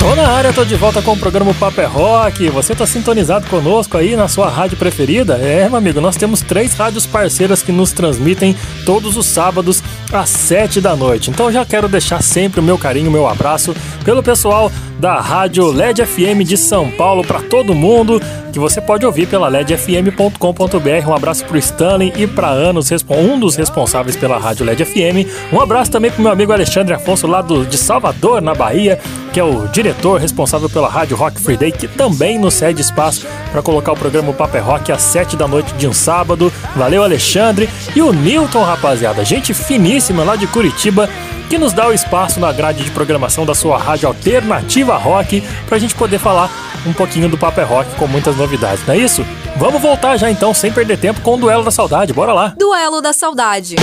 Tô na área, tô de volta com o programa Papo é Rock. Você tá sintonizado conosco aí na sua rádio preferida? É, meu amigo, nós temos três rádios parceiras que nos transmitem todos os sábados às sete da noite. Então já quero deixar sempre o meu carinho, o meu abraço pelo pessoal da Rádio LED FM de São Paulo para todo mundo, que você pode ouvir pela ledfm.com.br. Um abraço pro Stanley e para Anos, um dos responsáveis pela Rádio LED FM. Um abraço também pro meu amigo Alexandre Afonso lá do, de Salvador, na Bahia, que é o diretor responsável pela Rádio Rock Free Day, que também nos cede espaço para colocar o programa Paper é Rock às 7 da noite de um sábado. Valeu, Alexandre. E o Newton, rapaziada, gente finíssima lá de Curitiba, que nos dá o espaço na grade de programação da sua rádio alternativa rock para a gente poder falar um pouquinho do Paper é Rock com muitas novidades, não é isso? Vamos voltar já então, sem perder tempo, com o Duelo da Saudade. Bora lá! Duelo da Saudade.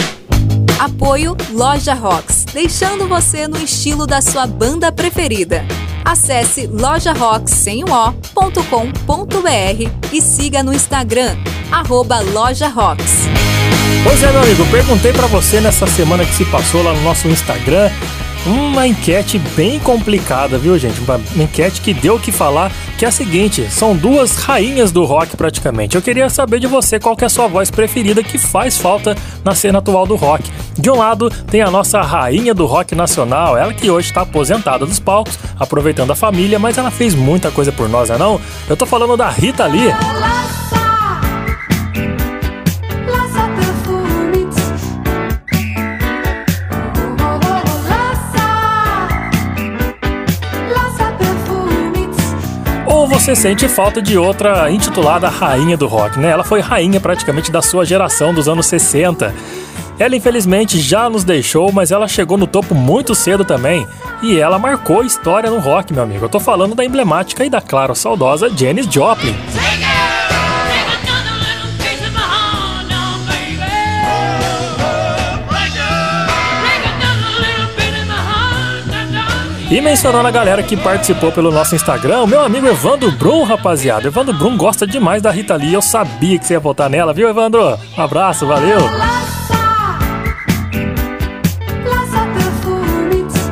Apoio Loja Rocks, deixando você no estilo da sua banda preferida. Acesse lojarocks.com.br e siga no Instagram, arroba Loja Rocks. Pois é, meu amigo, perguntei para você nessa semana que se passou lá no nosso Instagram uma enquete bem complicada, viu, gente? Uma enquete que deu o que falar, que é a seguinte: são duas rainhas do rock praticamente. Eu queria saber de você qual é a sua voz preferida que faz falta na cena atual do rock. De um lado tem a nossa rainha do rock nacional, ela que hoje está aposentada dos palcos, aproveitando a família, mas ela fez muita coisa por nós, não? É Eu tô falando da Rita Lee. Ou você sente falta de outra intitulada Rainha do Rock, né? Ela foi rainha praticamente da sua geração dos anos 60. Ela infelizmente já nos deixou, mas ela chegou no topo muito cedo também. E ela marcou história no rock, meu amigo. Eu tô falando da emblemática e da, claro, saudosa Janis Joplin. E mencionando a galera que participou pelo nosso Instagram, meu amigo Evandro Brum, rapaziada. Evandro Brum gosta demais da Rita Lee. Eu sabia que você ia votar nela, viu, Evandro? Um abraço, valeu!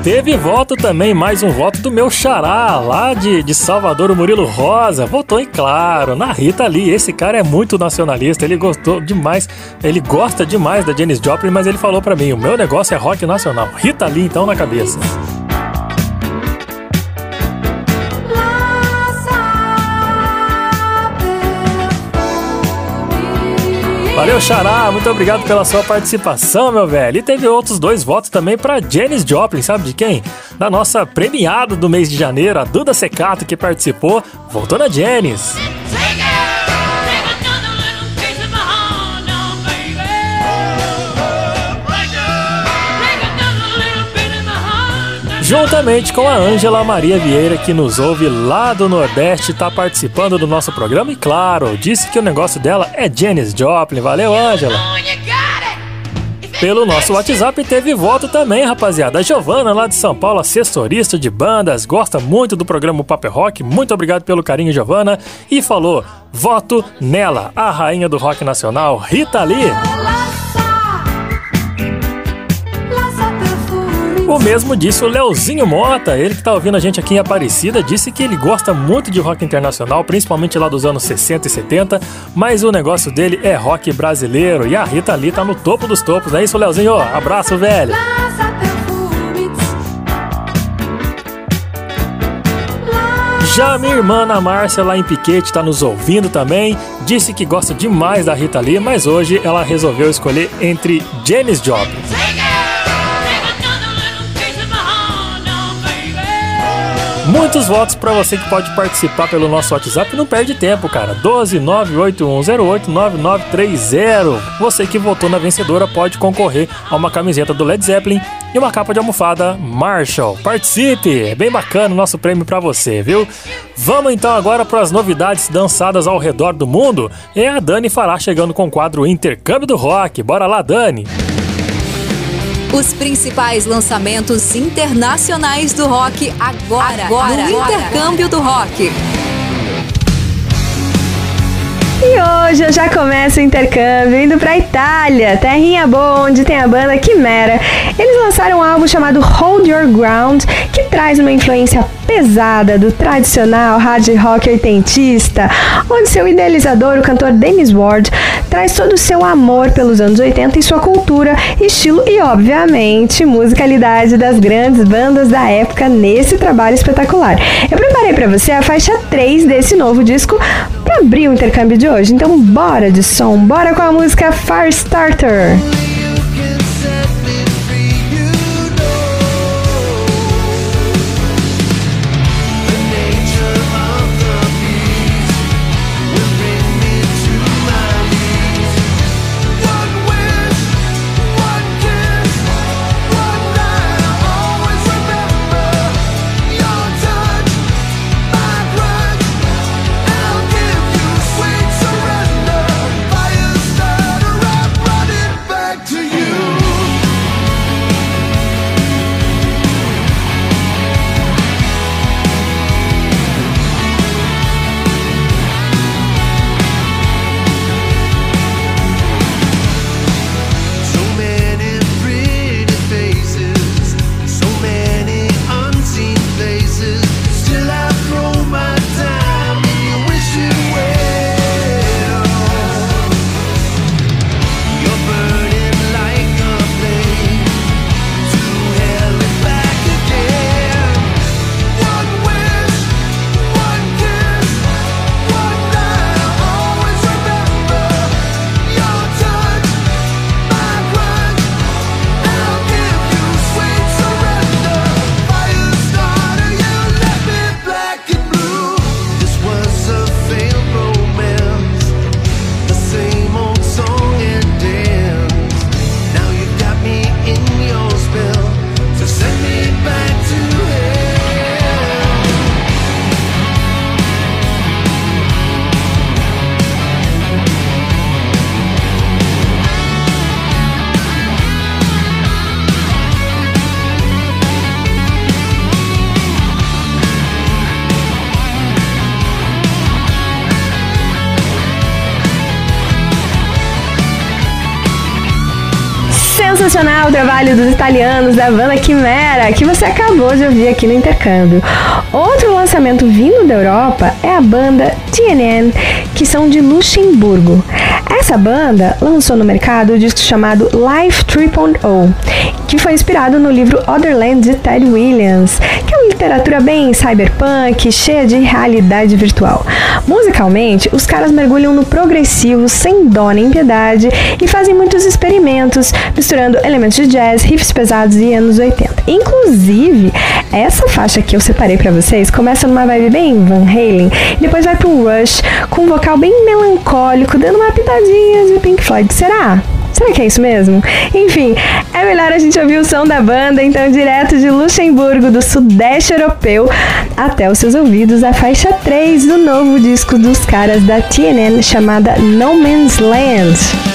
Teve voto também, mais um voto do meu xará, lá de, de Salvador, o Murilo Rosa. Votou, em claro, na Rita Lee. Esse cara é muito nacionalista, ele gostou demais, ele gosta demais da Janis Joplin, mas ele falou para mim: o meu negócio é rock nacional. Rita Lee, então, na cabeça. Valeu, Xará, muito obrigado pela sua participação, meu velho. E teve outros dois votos também para Janis Joplin, sabe de quem? Da nossa premiada do mês de janeiro, a Duda Secato, que participou. Voltou na Janis. Juntamente com a Ângela Maria Vieira, que nos ouve lá do Nordeste, está participando do nosso programa e, claro, disse que o negócio dela é Janis Joplin. Valeu, Ângela! Pelo nosso WhatsApp teve voto também, rapaziada. A Giovana, lá de São Paulo, assessorista de bandas, gosta muito do programa Paper Rock. Muito obrigado pelo carinho, Giovana. E falou: voto nela, a rainha do rock nacional, Rita Lee. O mesmo disse o Leozinho Mota, ele que tá ouvindo a gente aqui em Aparecida, disse que ele gosta muito de rock internacional, principalmente lá dos anos 60 e 70, mas o negócio dele é rock brasileiro e a Rita Lee tá no topo dos topos. É isso, Leozinho? Abraço, velho! Já minha irmã Ana Márcia, lá em Piquete, está nos ouvindo também. Disse que gosta demais da Rita Lee, mas hoje ela resolveu escolher entre Janis Joplin. Muitos votos para você que pode participar pelo nosso WhatsApp. Não perde tempo, cara. 12 98108 9930. Você que votou na vencedora pode concorrer a uma camiseta do Led Zeppelin e uma capa de almofada Marshall. Participe! É bem bacana o nosso prêmio para você, viu? Vamos então agora para as novidades dançadas ao redor do mundo. É a Dani Fará chegando com o quadro Intercâmbio do Rock. Bora lá, Dani! Os principais lançamentos internacionais do rock agora, agora no Intercâmbio do Rock. E hoje eu já começo o intercâmbio indo pra Itália, terrinha boa, onde tem a banda Chimera. Eles lançaram um álbum chamado Hold Your Ground, que traz uma influência pesada do tradicional hard rock oitentista, onde seu idealizador, o cantor Dennis Ward, traz todo o seu amor pelos anos 80 e sua cultura, estilo e, obviamente, musicalidade das grandes bandas da época nesse trabalho espetacular. Eu preparei para você a faixa 3 desse novo disco para abrir o intercâmbio de hoje. Então, bora de som, bora com a música Firestarter. Sensacional o trabalho dos italianos da banda Chimera, que você acabou de ouvir aqui no intercâmbio. Outro lançamento vindo da Europa é a banda TNN, que são de Luxemburgo. Essa banda lançou no mercado o disco chamado Life 3.0, que foi inspirado no livro Otherland de Ted Williams, que literatura bem cyberpunk, cheia de realidade virtual. Musicalmente, os caras mergulham no progressivo sem dó nem piedade e fazem muitos experimentos, misturando elementos de jazz, riffs pesados e anos 80. Inclusive, essa faixa que eu separei para vocês começa numa vibe bem Van Halen, e depois vai pro Rush com um vocal bem melancólico, dando uma pitadinha de Pink Floyd. Será? Será que é isso mesmo? Enfim, é melhor a gente ouvir o som da banda, então direto de Luxemburgo, do Sudeste Europeu, até os seus ouvidos, a faixa 3 do novo disco dos caras da TNN chamada No Man's Land.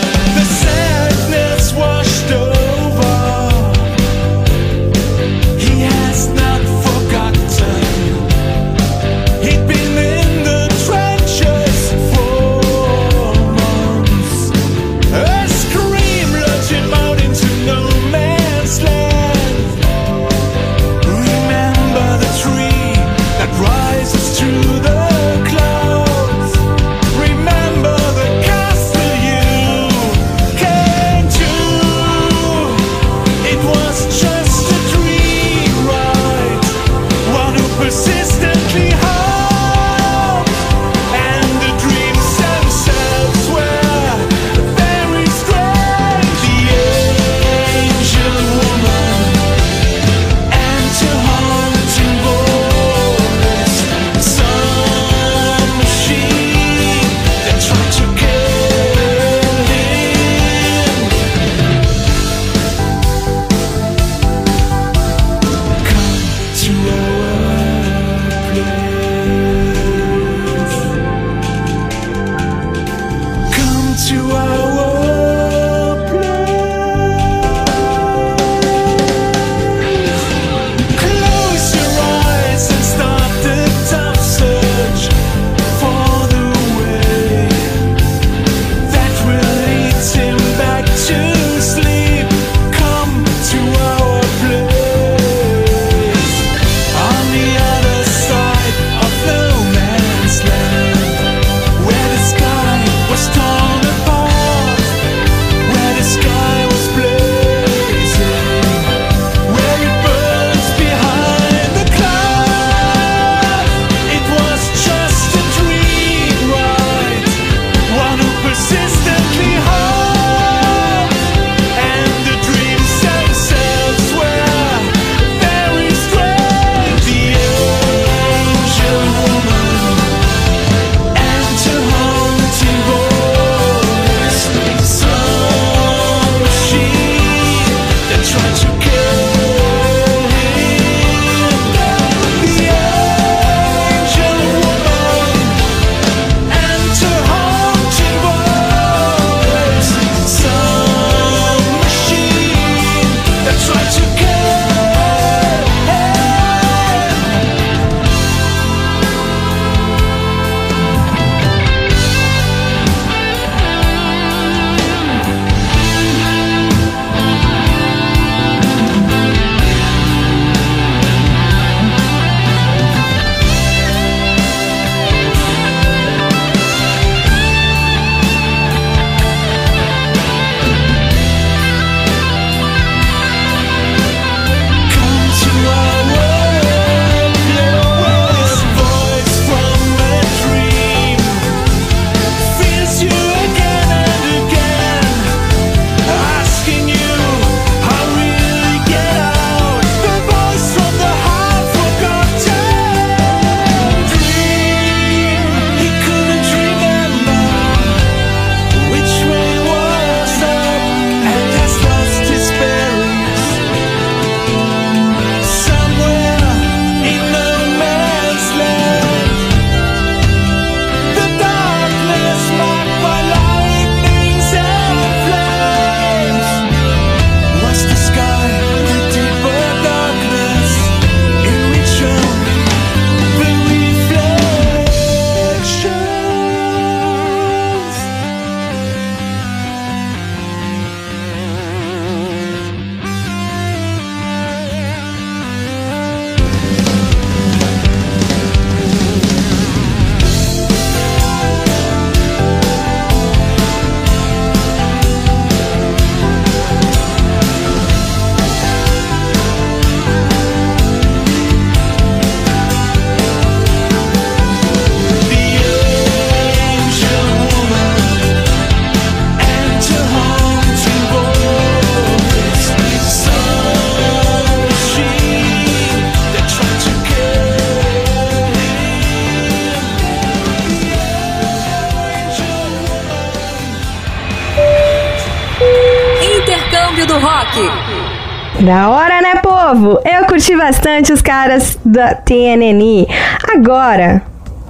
Bastante os caras da TNNI. Agora,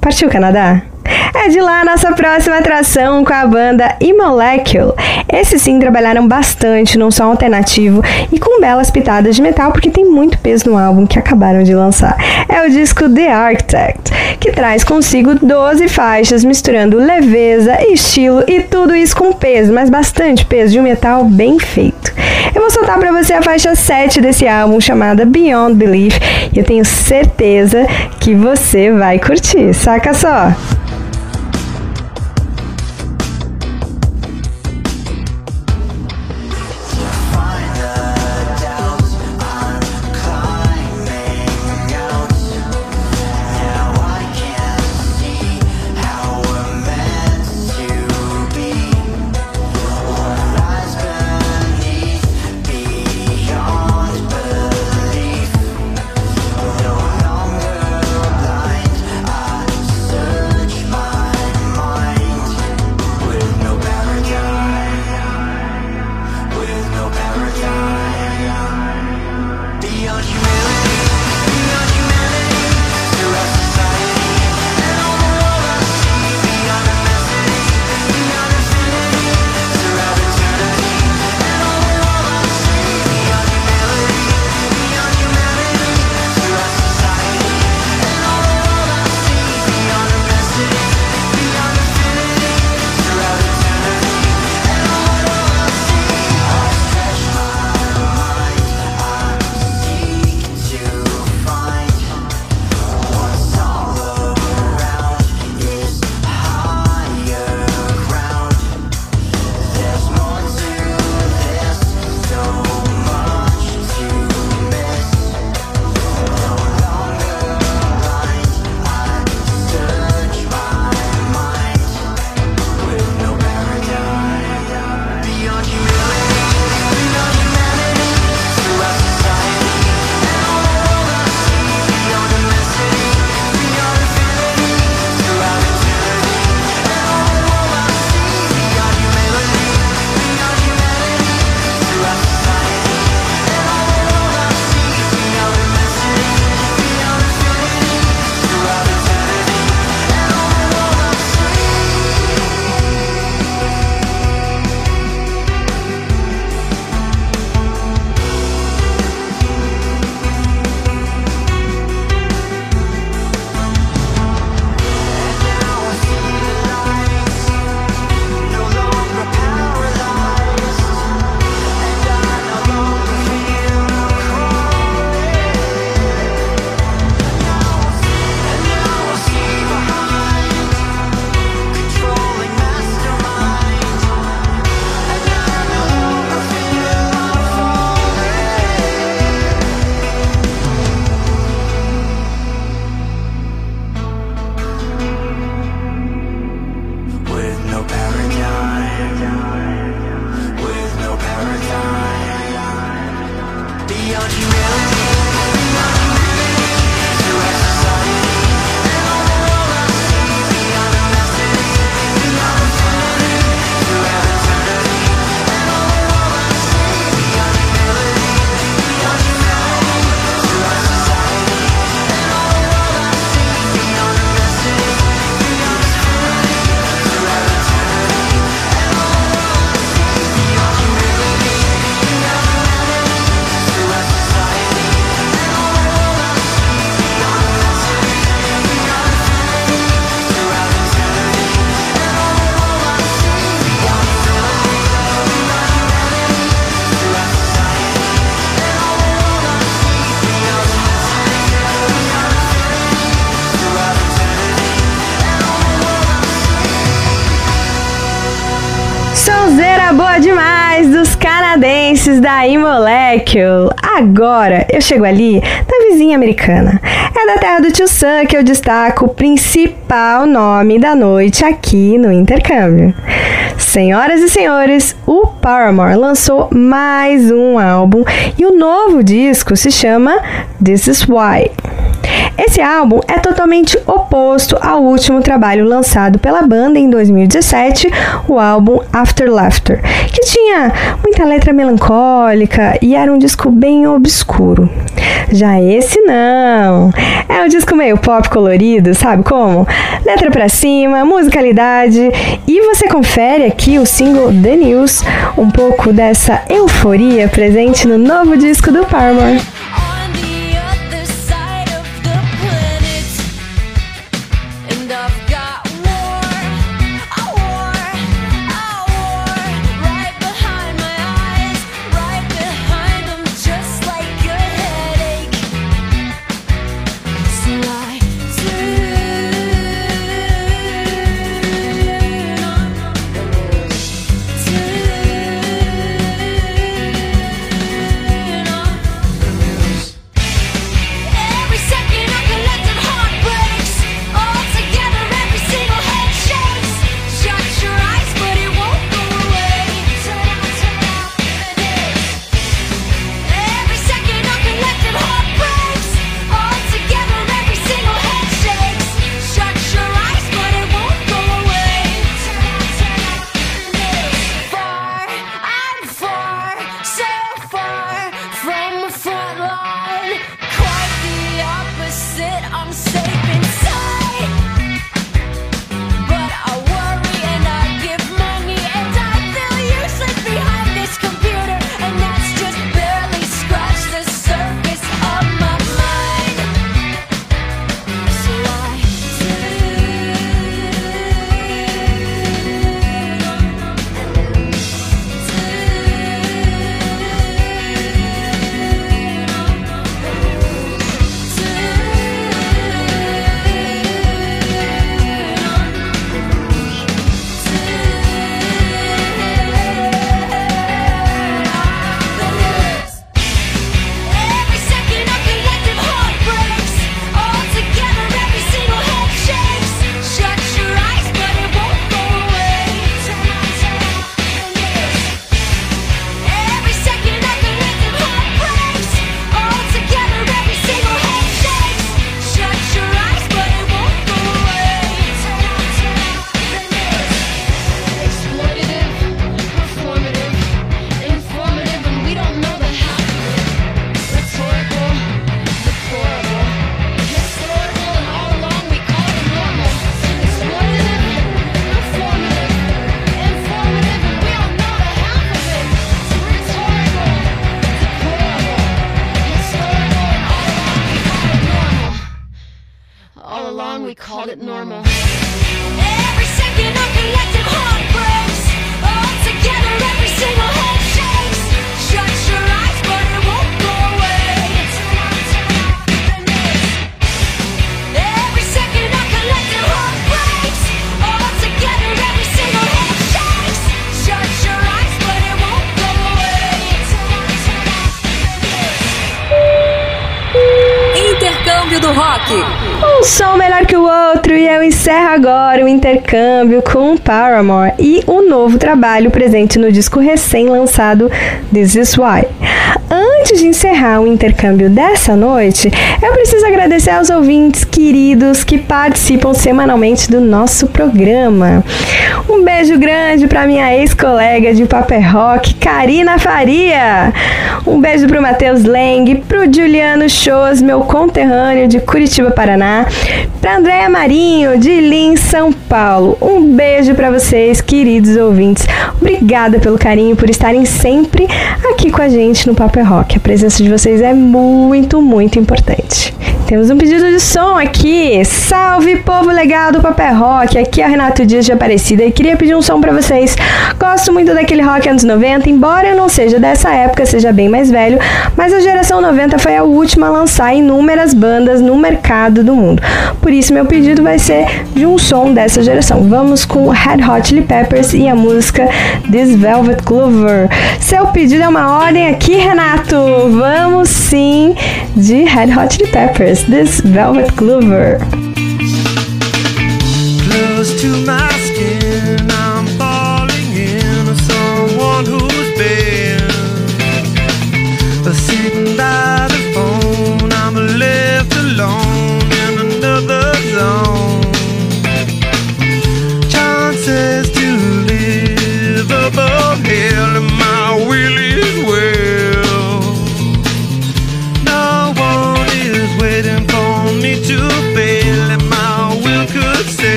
partiu Canadá? É de lá a nossa próxima atração com a banda E-Molecule. Esses sim trabalharam bastante num som alternativo e com belas pitadas de metal, porque tem muito peso no álbum que acabaram de lançar. É o disco The Architect, que traz consigo 12 faixas misturando leveza, estilo e tudo isso com peso, mas bastante peso de um metal bem feito. Eu vou soltar para você a faixa 7 desse álbum chamada Beyond Belief e eu tenho certeza que você vai curtir. Saca só! Imolecule. Agora eu chego ali na vizinha americana. É da terra do tio Sam que eu destaco o principal nome da noite aqui no intercâmbio. Senhoras e senhores, o Paramore lançou mais um álbum e o novo disco se chama This Is Why. Esse álbum é totalmente oposto ao último trabalho lançado pela banda em 2017, o álbum After Laughter, que tinha muita letra melancólica e era um disco bem obscuro. Já esse não, é um disco meio pop colorido, sabe como? Letra pra cima, musicalidade e você confere aqui o single The News, um pouco dessa euforia presente no novo disco do Paramore. Agora o intercâmbio com Paramore e o novo trabalho presente no disco recém-lançado This Is Why. Antes de encerrar o intercâmbio dessa noite, eu preciso agradecer aos ouvintes queridos que participam semanalmente do nosso programa. Um beijo grande para minha ex-colega de Paper Rock, Karina Faria. Um beijo pro Matheus Leng, pro Juliano Shows, meu conterrâneo de Curitiba, Paraná, pra Andréia Marinho, de Lins, São Paulo. Um beijo para vocês, queridos ouvintes. Obrigada pelo carinho, por estarem sempre aqui com a gente no Paper Rock. A presença de vocês é muito, muito importante. Temos um pedido de som aqui. Salve, povo legal do Paper Rock. Aqui é o Renato Dias de Aparecida e queria pedir um som para vocês. Gosto muito daquele rock anos 90, embora eu não seja dessa época, seja bem mais velho, mas a geração 90 foi a última a lançar inúmeras bandas no mercado do mundo. Por isso, meu pedido vai ser de um som dessa geração. Vamos com Red Hot Chili Peppers e a música This Velvet Clover. Seu pedido é uma ordem aqui, Renato. Vamos sim de Red Hot Chili Peppers, This Velvet Clover. close to my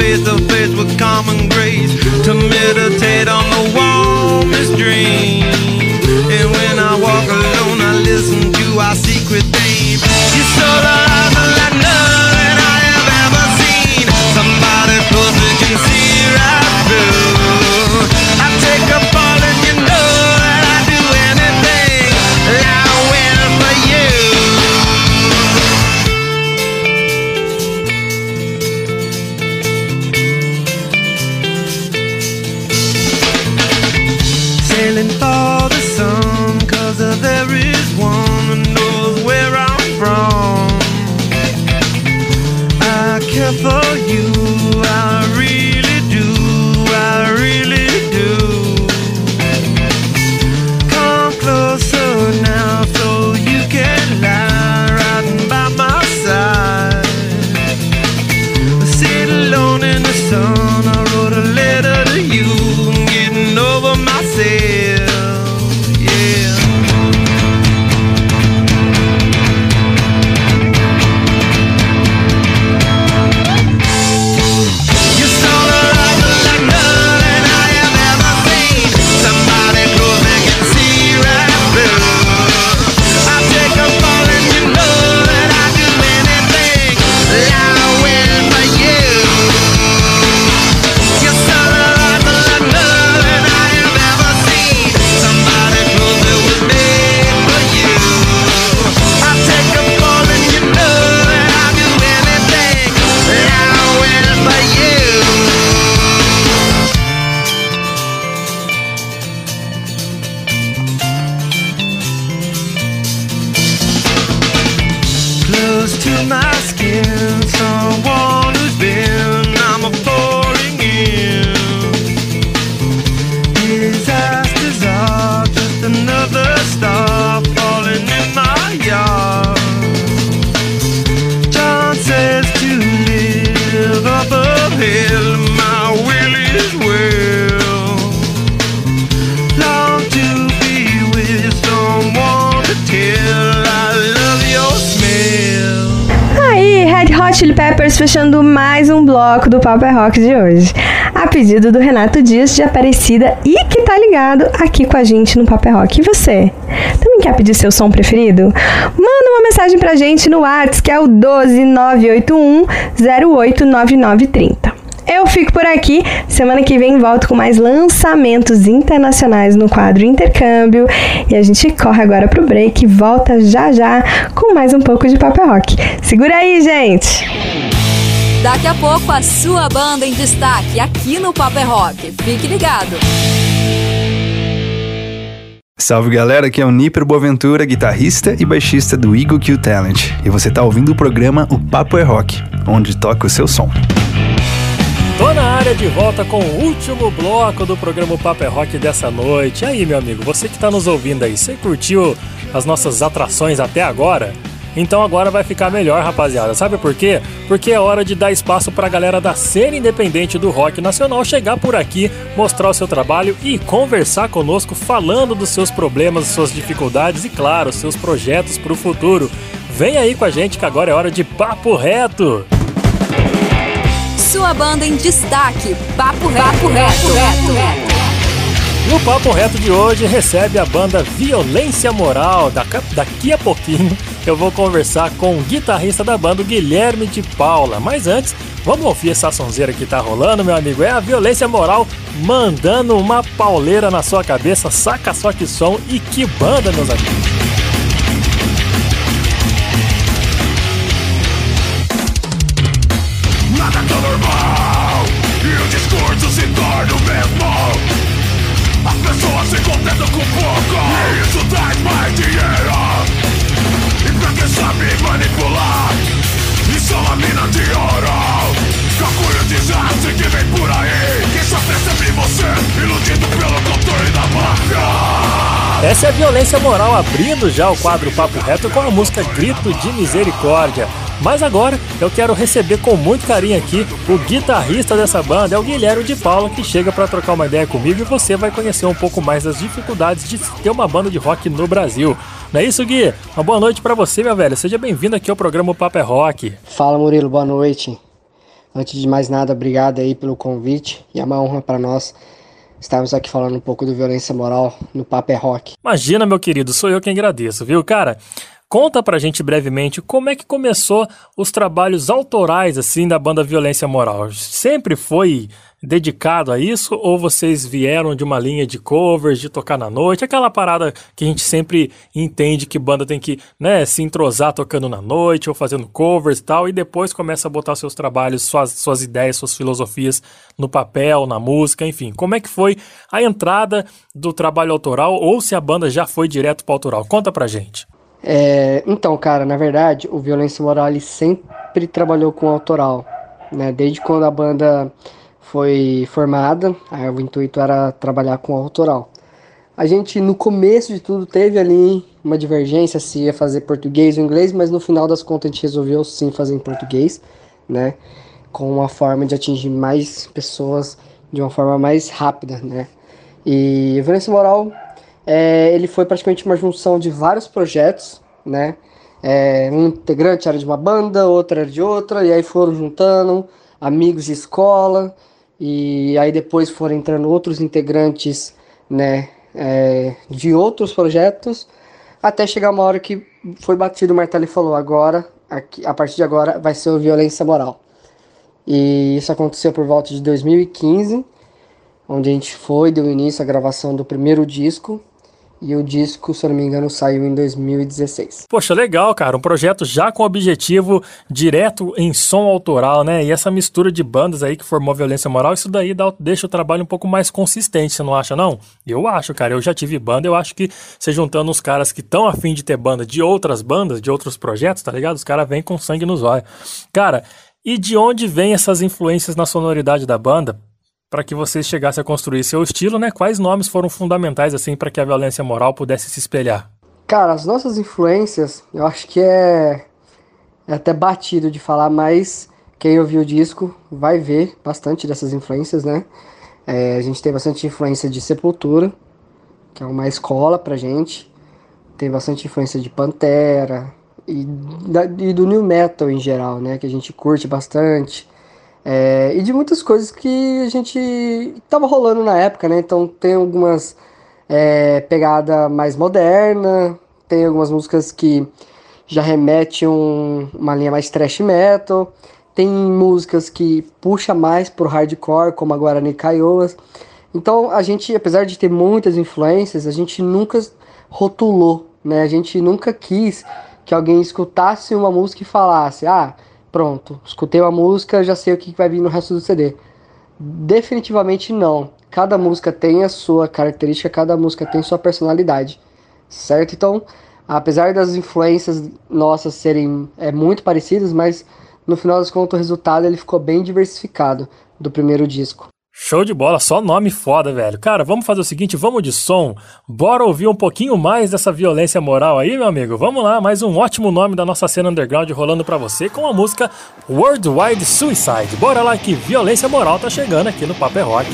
face to face with common é Rock de hoje. A pedido do Renato Dias de Aparecida e que tá ligado aqui com a gente no Papo é Rock. E você? Também quer pedir seu som preferido? Manda uma mensagem pra gente no WhatsApp, que é o 12981 089930. Eu fico por aqui. Semana que vem volto com mais lançamentos internacionais no quadro Intercâmbio. E a gente corre agora pro break e volta já já com mais um pouco de Paper Rock. Segura aí, gente! Daqui a pouco a sua banda em destaque aqui no Paper Rock. Fique ligado. Salve galera, aqui é o Niper Boaventura, guitarrista e baixista do Eagle Q Talent. E você tá ouvindo o programa O Papo é Rock, onde toca o seu som. Tô na área de volta com o último bloco do programa Paper Rock dessa noite. E aí, meu amigo, você que tá nos ouvindo aí, você curtiu as nossas atrações até agora? Então agora vai ficar melhor, rapaziada. Sabe por quê? Porque é hora de dar espaço pra galera da cena independente do rock nacional chegar por aqui, mostrar o seu trabalho e conversar conosco falando dos seus problemas, suas dificuldades e, claro, seus projetos pro futuro. Vem aí com a gente que agora é hora de papo reto. Sua banda em destaque. Papo reto. Papo reto. E o Papo Reto de hoje recebe a banda Violência Moral. Daqui a pouquinho eu vou conversar com o guitarrista da banda, Guilherme de Paula. Mas antes, vamos ouvir essa sonzeira que tá rolando, meu amigo. É a Violência Moral mandando uma pauleira na sua cabeça. Saca só que som e que banda, meus amigos. Que vem por aí Que só percebe você Iludido pelo controle da máfia Essa é a Violência Moral abrindo já o quadro Papo Reto com a música Grito de Misericórdia. Mas agora eu quero receber com muito carinho aqui o guitarrista dessa banda, é o Guilherme de Paula, que chega para trocar uma ideia comigo e você vai conhecer um pouco mais das dificuldades de ter uma banda de rock no Brasil. Não é isso, Gui? Uma boa noite para você, meu velho. Seja bem-vindo aqui ao programa Papo é Rock. Fala Murilo, boa noite. Antes de mais nada, obrigado aí pelo convite e é uma honra para nós estarmos aqui falando um pouco do violência moral no Papo é Rock. Imagina, meu querido, sou eu quem agradeço, viu, cara? Conta pra gente brevemente como é que começou os trabalhos autorais assim da banda Violência Moral. Sempre foi dedicado a isso ou vocês vieram de uma linha de covers, de tocar na noite, aquela parada que a gente sempre entende que banda tem que, né, se entrosar tocando na noite ou fazendo covers e tal e depois começa a botar seus trabalhos, suas, suas ideias, suas filosofias no papel, na música, enfim. Como é que foi a entrada do trabalho autoral ou se a banda já foi direto para autoral? Conta pra gente. É, então, cara, na verdade, o Violência Moral ele sempre trabalhou com autoral, né? Desde quando a banda foi formada, o intuito era trabalhar com autoral. A gente, no começo de tudo, teve ali uma divergência se ia fazer português ou inglês, mas no final das contas a gente resolveu sim fazer em português, né? Com uma forma de atingir mais pessoas de uma forma mais rápida, né? E o Violência Moral é, ele foi praticamente uma junção de vários projetos, né? É, um integrante era de uma banda, outro era de outra, e aí foram juntando amigos de escola, e aí depois foram entrando outros integrantes, né? é, de outros projetos, até chegar uma hora que foi batido o martelo e falou: agora, aqui, a partir de agora, vai ser o Violência Moral. E isso aconteceu por volta de 2015, onde a gente foi, deu início à gravação do primeiro disco. E o disco, se eu não me engano, saiu em 2016. Poxa, legal, cara. Um projeto já com objetivo direto em som autoral, né? E essa mistura de bandas aí que formou violência moral, isso daí dá, deixa o trabalho um pouco mais consistente, você não acha, não? Eu acho, cara. Eu já tive banda, eu acho que você juntando os caras que estão afim de ter banda de outras bandas, de outros projetos, tá ligado? Os caras vêm com sangue nos olhos. Cara, e de onde vem essas influências na sonoridade da banda? Para que vocês chegassem a construir seu estilo, né? Quais nomes foram fundamentais assim para que a violência moral pudesse se espelhar? Cara, as nossas influências, eu acho que é, é até batido de falar, mas quem ouviu o disco vai ver bastante dessas influências, né? É, a gente tem bastante influência de Sepultura, que é uma escola pra gente. Tem bastante influência de Pantera e, da, e do New Metal em geral, né? Que a gente curte bastante. É, e de muitas coisas que a gente tava rolando na época, né? Então tem algumas é, pegada mais moderna, tem algumas músicas que já remetem um, uma linha mais thrash metal, tem músicas que puxa mais pro hardcore, como a Guarani Caioas. Então a gente, apesar de ter muitas influências, a gente nunca rotulou, né? A gente nunca quis que alguém escutasse uma música e falasse, ah, pronto, escutei uma música, já sei o que vai vir no resto do CD. Definitivamente não. Cada música tem a sua característica, cada música tem sua personalidade, certo? Então, apesar das influências nossas serem é, muito parecidas, mas no final das contas o resultado ele ficou bem diversificado do primeiro disco. Show de bola, só nome foda, velho. Cara, vamos fazer o seguinte, vamos de som. Bora ouvir um pouquinho mais dessa violência moral aí, meu amigo. Vamos lá, mais um ótimo nome da nossa cena underground rolando pra você com a música Worldwide Suicide. Bora lá que violência moral tá chegando aqui no Paper Rock.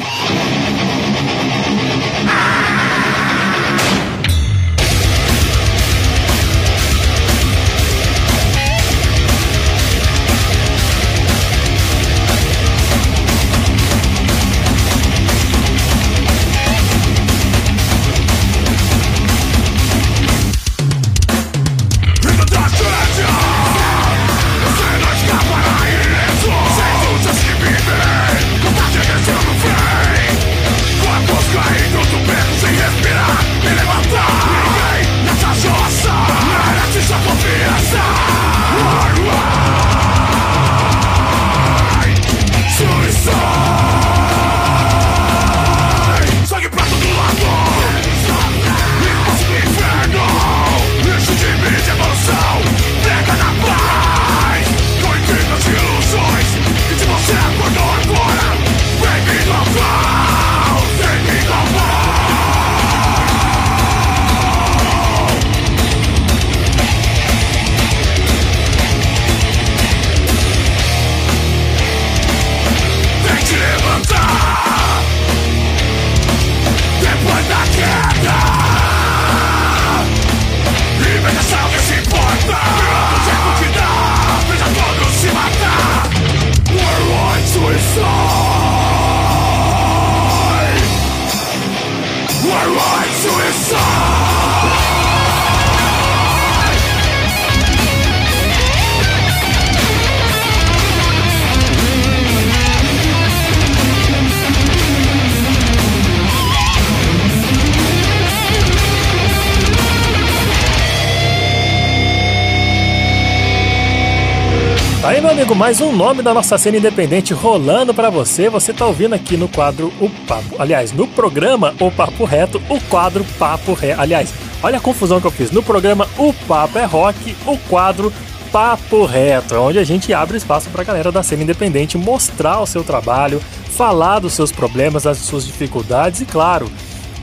Meu amigo, mais um nome da nossa cena independente rolando pra você. Você tá ouvindo aqui no quadro O Papo. Aliás, no programa O Papo Reto, o quadro Papo Reto. Aliás, olha a confusão que eu fiz. No programa O Papo é Rock, o quadro Papo Reto, é onde a gente abre espaço pra galera da cena independente mostrar o seu trabalho, falar dos seus problemas, das suas dificuldades e, claro,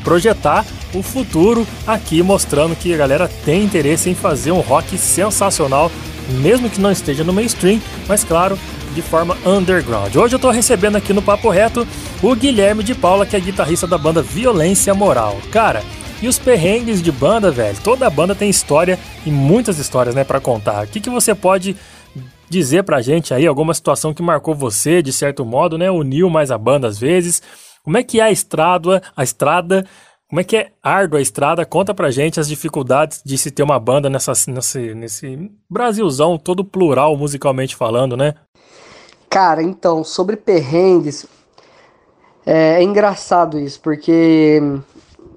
projetar o futuro aqui, mostrando que a galera tem interesse em fazer um rock sensacional, mesmo que não esteja no mainstream, mas claro, de forma underground. Hoje eu tô recebendo aqui no Papo Reto o Guilherme de Paula, que é guitarrista da banda Violência Moral. Cara, e os perrengues de banda, velho? Toda banda tem história e muitas histórias, né, para contar. O que, que você pode dizer pra gente aí alguma situação que marcou você de certo modo, né? Uniu mais a banda às vezes. Como é que é a estrada, a estrada? Como é que é árdua a estrada? Conta pra gente as dificuldades de se ter uma banda nessa, nesse, nesse Brasilzão todo plural musicalmente falando, né? Cara, então, sobre perrengues, é, é engraçado isso, porque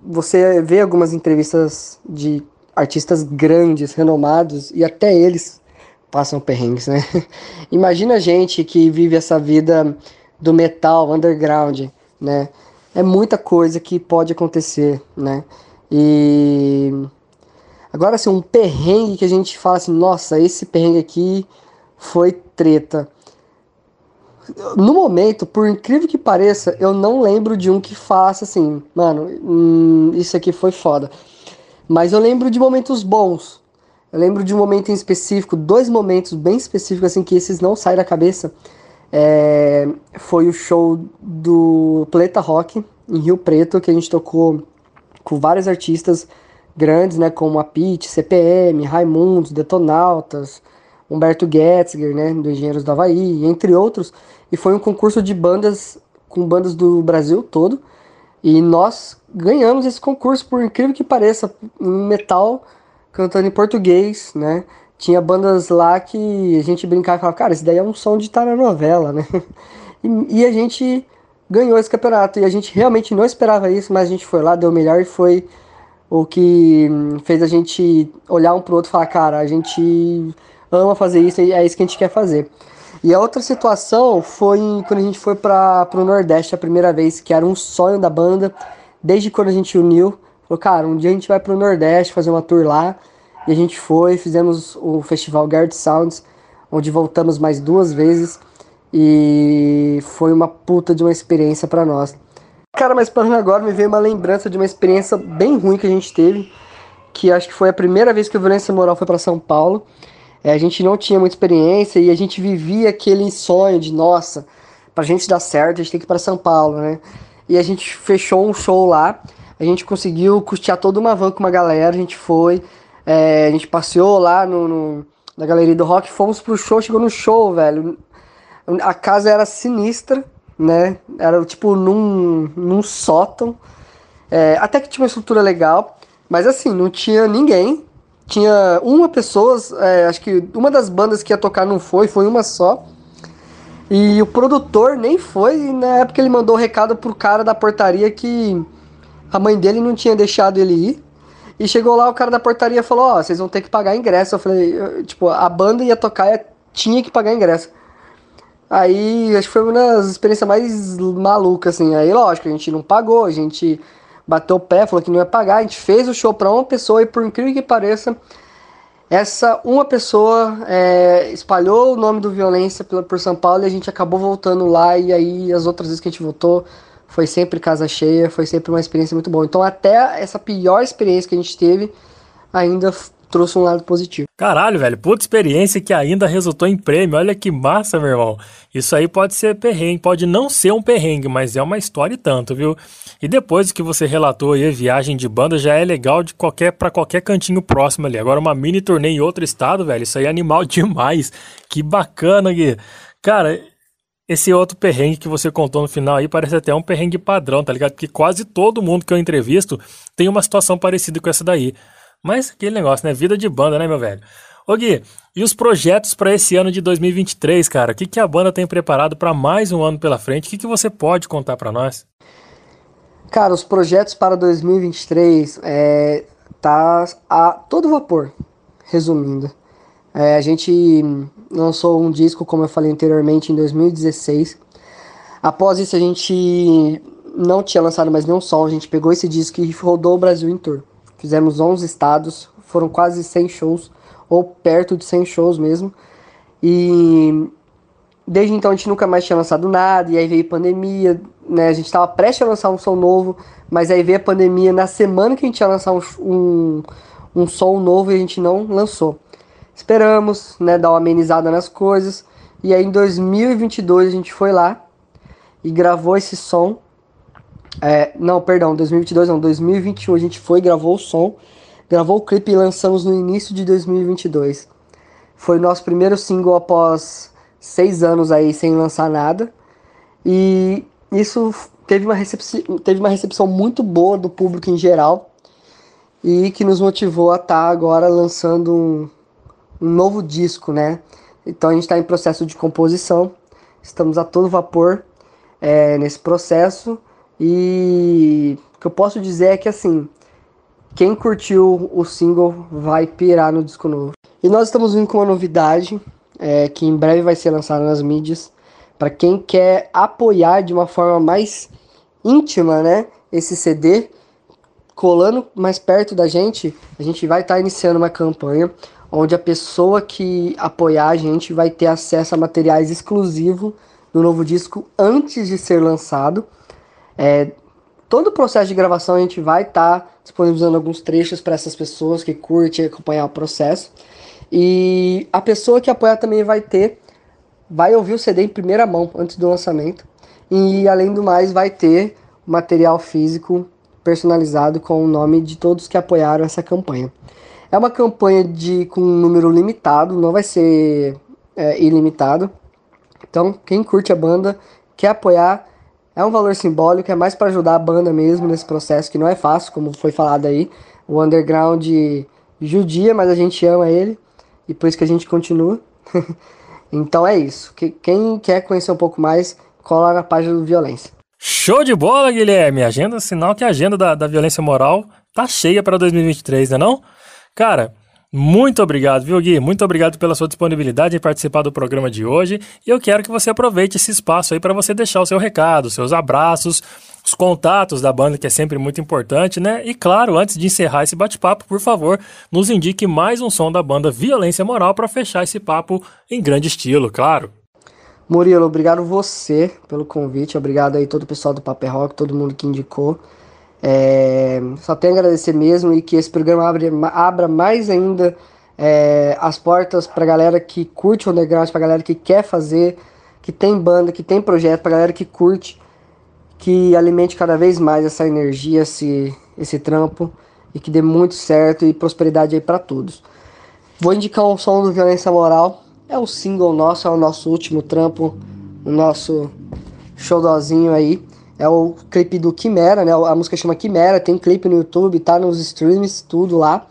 você vê algumas entrevistas de artistas grandes, renomados, e até eles passam perrengues, né? Imagina a gente que vive essa vida do metal underground, né? É muita coisa que pode acontecer, né? E agora assim, um perrengue que a gente fala assim, nossa, esse perrengue aqui foi treta. No momento, por incrível que pareça, eu não lembro de um que faça assim, mano, hum, isso aqui foi foda. Mas eu lembro de momentos bons. Eu lembro de um momento em específico, dois momentos bem específicos, assim, que esses não saem da cabeça. É, foi o show do Planeta Rock em Rio Preto, que a gente tocou com vários artistas grandes, né, como a Pete, CPM, Raimundos, Detonautas, Humberto Getzger, né, do Engenheiros do Havaí, entre outros. E foi um concurso de bandas com bandas do Brasil todo. E nós ganhamos esse concurso, por incrível que pareça, em metal, cantando em português, né? Tinha bandas lá que a gente brincava e falava, cara, esse daí é um som de estar na novela, né? E, e a gente ganhou esse campeonato. E a gente realmente não esperava isso, mas a gente foi lá, deu o melhor e foi o que hum, fez a gente olhar um pro outro e falar, cara, a gente ama fazer isso e é isso que a gente quer fazer. E a outra situação foi quando a gente foi para o Nordeste a primeira vez, que era um sonho da banda, desde quando a gente uniu. Falou, cara, um dia a gente vai pro Nordeste fazer uma tour lá. E a gente foi, fizemos o festival Guard Sounds, onde voltamos mais duas vezes. E foi uma puta de uma experiência para nós. Cara, mas falando agora, me veio uma lembrança de uma experiência bem ruim que a gente teve. Que acho que foi a primeira vez que o Violência Moral foi para São Paulo. É, a gente não tinha muita experiência e a gente vivia aquele sonho de, nossa, pra gente dar certo, a gente tem que ir pra São Paulo, né? E a gente fechou um show lá, a gente conseguiu custear toda uma van com uma galera, a gente foi, é, a gente passeou lá no, no- na galeria do rock, fomos pro show, chegou no show, velho. A casa era sinistra, né? Era tipo num, num sótão. É, até que tinha uma estrutura legal, mas assim, não tinha ninguém. Tinha uma pessoa, é, acho que uma das bandas que ia tocar não foi, foi uma só. E o produtor nem foi, e na época ele mandou o recado pro cara da portaria que a mãe dele não tinha deixado ele ir. E chegou lá, o cara da portaria falou, ó, vocês vão ter que pagar ingresso. Eu falei, tipo, a banda ia tocar, ia- tinha que pagar ingresso. Aí, acho que foi uma das experiências mais malucas, assim. Aí, lógico, a gente não pagou, a gente bateu o pé, falou que não ia pagar, a gente fez o show pra uma pessoa e, por incrível que pareça, essa uma pessoa é, espalhou o nome do Violência por São Paulo e a gente acabou voltando lá. E aí, as outras vezes que a gente voltou, foi sempre casa cheia, foi sempre uma experiência muito boa. Então, até essa pior experiência que a gente teve, ainda trouxe um lado positivo. Caralho, velho, puta experiência que ainda resultou em prêmio. Olha que massa, meu irmão. Isso aí pode ser perrengue, pode não ser um perrengue, mas é uma história e tanto, viu? E depois que você relatou aí a viagem de banda, já é legal de qualquer para qualquer cantinho próximo ali. Agora uma mini turnê em outro estado, velho, isso aí é animal demais. Que bacana, Gui. Cara, esse outro perrengue que você contou no final aí parece até um perrengue padrão, tá ligado? Porque quase todo mundo que eu entrevisto tem uma situação parecida com essa daí. Mas aquele negócio, né? Vida de banda, né, meu velho? Ô Gui, e os projetos para esse ano de 2023, cara? O que, que a banda tem preparado para mais um ano pela frente? O que, que você pode contar para nós? Cara, os projetos para 2023 é, tá a todo vapor, resumindo. É, a gente lançou um disco, como eu falei anteriormente, em 2016. Após isso, a gente não tinha lançado mais nenhum som. A gente pegou esse disco e rodou o Brasil em tour. Fizemos 11 estados, foram quase 100 shows, ou perto de 100 shows mesmo. E desde então a gente nunca mais tinha lançado nada, e aí veio pandemia, né? A gente estava prestes a lançar um som novo, mas aí veio a pandemia na semana que a gente ia lançar um, um, um som novo e a gente não lançou. Esperamos, né, dar uma amenizada nas coisas, e aí em 2022 a gente foi lá e gravou esse som. É, não, perdão, 2022 não, 2021 a gente foi, gravou o som, gravou o clipe e lançamos no início de 2022. Foi o nosso primeiro single após seis anos aí sem lançar nada. E isso teve uma, recepci teve uma recepção muito boa do público em geral. E que nos motivou a estar agora lançando um, um novo disco, né? Então a gente está em processo de composição. Estamos a todo vapor é, nesse processo. E o que eu posso dizer é que assim, quem curtiu o single vai pirar no disco novo. E nós estamos vindo com uma novidade é, que em breve vai ser lançada nas mídias. Para quem quer apoiar de uma forma mais íntima, né, esse CD, colando mais perto da gente, a gente vai estar iniciando uma campanha onde a pessoa que apoiar a gente vai ter acesso a materiais exclusivos do novo disco antes de ser lançado. É, todo o processo de gravação a gente vai estar disponibilizando alguns trechos para essas pessoas que curtem acompanhar o processo. E a pessoa que apoiar também vai ter, vai ouvir o CD em primeira mão antes do lançamento. E além do mais, vai ter material físico personalizado com o nome de todos que apoiaram essa campanha. É uma campanha de com um número limitado, não vai ser é, ilimitado. Então, quem curte a banda, quer apoiar, é um valor simbólico, é mais para ajudar a banda mesmo nesse processo, que não é fácil, como foi falado aí. O underground judia, mas a gente ama ele, e por isso que a gente continua. então é isso. Que- Quem quer conhecer um pouco mais, cola na página do Violência. Show de bola, Guilherme! Agenda, sinal que a agenda da, da violência moral tá cheia para 2023, né não? Cara, muito obrigado, viu, Gui? Muito obrigado pela sua disponibilidade em participar do programa de hoje. E eu quero que você aproveite esse espaço aí para você deixar o seu recado, seus abraços, os contatos da banda, que é sempre muito importante, né? E claro, antes de encerrar esse bate-papo, por favor, nos indique mais um som da banda Violência Moral para fechar esse papo em grande estilo, claro. Murilo, obrigado você pelo convite, obrigado aí todo o pessoal do Paper Rock, todo mundo que indicou. É, só tenho a agradecer mesmo e que esse programa abre- abra mais ainda é, as portas pra galera que curte o underground, pra galera que quer fazer, que tem banda, que tem projeto, pra galera que curte, que alimente cada vez mais essa energia, esse, esse trampo e que dê muito certo e prosperidade aí pra todos. Vou indicar um som do Violência Moral. É o single nosso, é o nosso último trampo, o nosso showzinho aí. É o clipe do Quimera, né? A música chama Quimera, tem clipe no YouTube, tá nos streams, tudo lá.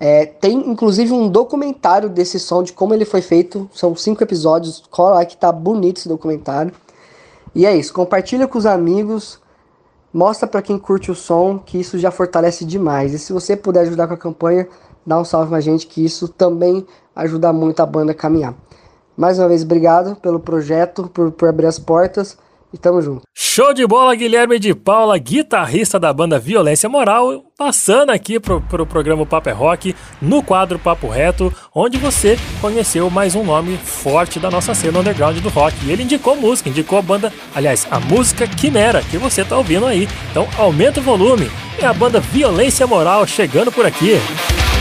É, tem inclusive um documentário desse som, de como ele foi feito. São cinco episódios, cola lá que tá bonito esse documentário. E é isso, compartilha com os amigos, mostra pra quem curte o som que isso já fortalece demais. E se você puder ajudar com a campanha, dá um salve pra gente que isso também ajuda muito a banda a caminhar. Mais uma vez, obrigado pelo projeto, por, por abrir as portas e tamo junto. Show de bola, Guilherme de Paula, guitarrista da banda Violência Moral, passando aqui pro, pro programa Papo é Rock, no quadro Papo Reto, onde você conheceu mais um nome forte da nossa cena underground do rock. E ele indicou música, indicou a banda, aliás, a música Quimera, que você tá ouvindo aí. Então aumenta o volume. É a banda Violência Moral chegando por aqui. Essa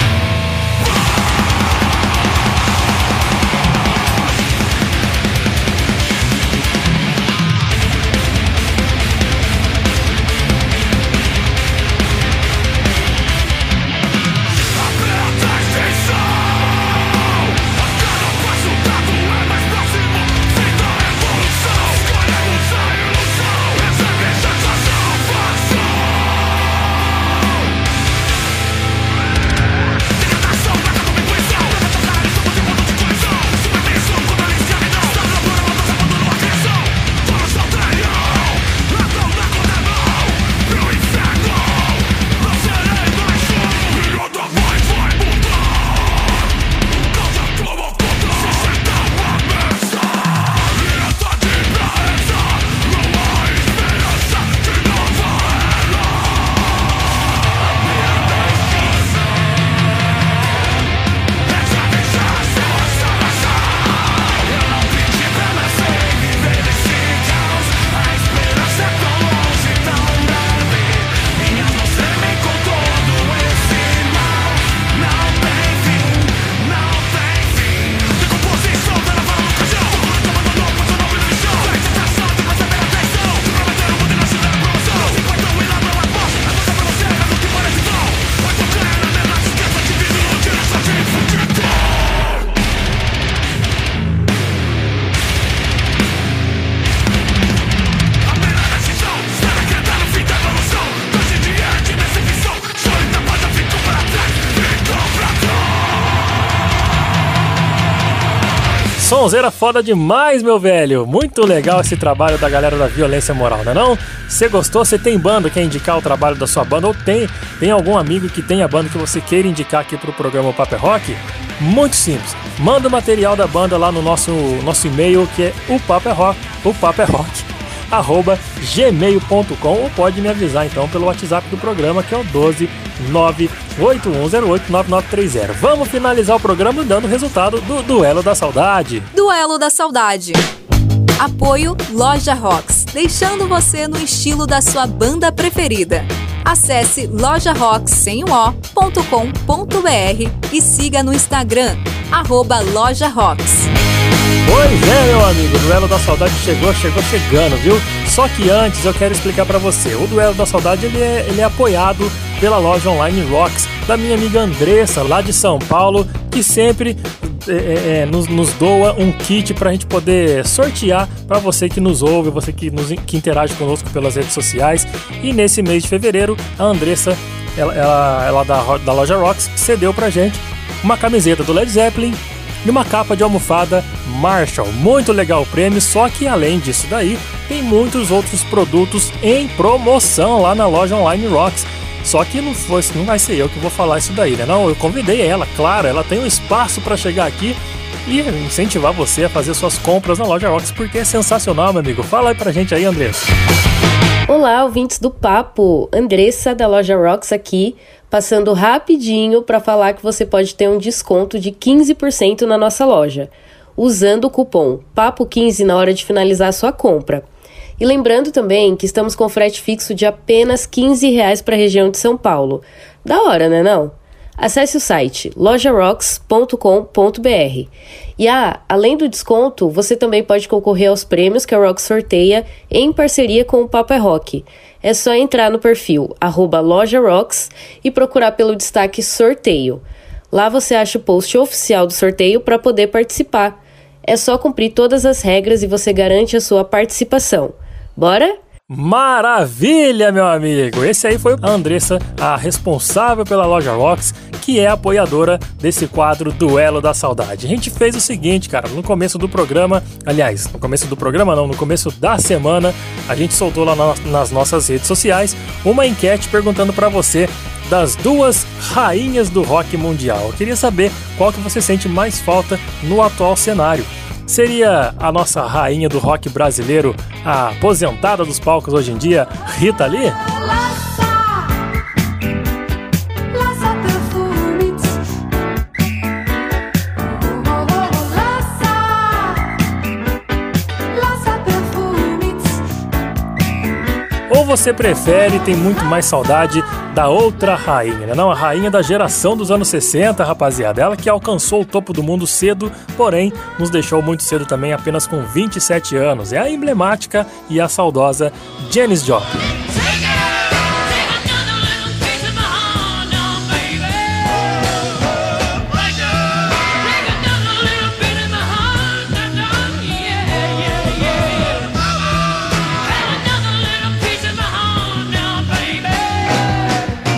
Sonzeira foda demais, meu velho. Muito legal esse trabalho da galera da violência moral, não é não? Você gostou? Você tem banda, quer indicar o trabalho da sua banda? Ou tem, tem algum amigo que tenha banda que você queira indicar aqui pro programa Paper Rock? Muito simples. Manda o material da banda lá no nosso, nosso e-mail, que é o Paper Rock, o Paper Rock, arroba gmail.com ou pode me avisar então pelo WhatsApp do programa que é o 12 981089930. Vamos finalizar o programa dando o resultado do Duelo da Saudade. Duelo da Saudade. Apoio Loja Rocks, deixando você no estilo da sua banda preferida. Acesse lojarocks.com.br e siga no Instagram, arroba Loja Rocks. Pois é, meu amigo, o Duelo da Saudade chegou, chegou chegando, viu? Só que antes eu quero explicar pra você. O Duelo da Saudade ele é, ele é apoiado pela loja online Rocks, da minha amiga Andressa, lá de São Paulo, que sempre é, é, é, nos, nos doa um kit pra gente poder sortear pra você que nos ouve, você que, nos, que interage conosco pelas redes sociais. E nesse mês de fevereiro, a Andressa, ela, ela, ela da, da loja Rocks, cedeu pra gente uma camiseta do Led Zeppelin e uma capa de almofada Marshall. Muito legal o prêmio, só que além disso daí, tem muitos outros produtos em promoção lá na loja online Rocks. Só que não, foi, não vai ser eu que vou falar isso daí, né? Não, eu convidei ela, claro, ela tem um espaço para chegar aqui e incentivar você a fazer suas compras na loja Rocks, porque é sensacional, meu amigo. Fala aí pra gente aí, Andressa. Olá, ouvintes do Papo. Andressa da loja Rocks aqui, passando rapidinho para falar que você pode ter um desconto de 15% na nossa loja, usando o cupom PAPO15 na hora de finalizar a sua compra. E lembrando também que estamos com frete fixo de apenas 15 reais para a região de São Paulo. Da hora, né não? Acesse o site lojarocks.com.br. E ah, além do desconto, você também pode concorrer aos prêmios que a Rock sorteia em parceria com o Papa Rock. É só entrar no perfil lojarocks e procurar pelo destaque sorteio. Lá você acha o post oficial do sorteio para poder participar. É só cumprir todas as regras e você garante a sua participação. Bora? Maravilha, meu amigo! Esse aí foi a Andressa, a responsável pela loja Rocks, que é apoiadora desse quadro Duelo da Saudade. A gente fez o seguinte, cara, no começo do programa, aliás, no começo do programa não, no começo da semana, a gente soltou lá na- nas nossas redes sociais uma enquete perguntando pra você das duas rainhas do rock mundial. Eu queria saber qual que você sente mais falta no atual cenário. Seria a nossa rainha do rock brasileiro, a aposentada dos palcos hoje em dia, Rita Lee? Ou você prefere e tem muito mais saudade da outra rainha, né? Não, a rainha da geração dos anos 60, rapaziada. Ela que alcançou o topo do mundo cedo, porém nos deixou muito cedo também, apenas com 27 anos. É a emblemática e a saudosa Janis Joplin.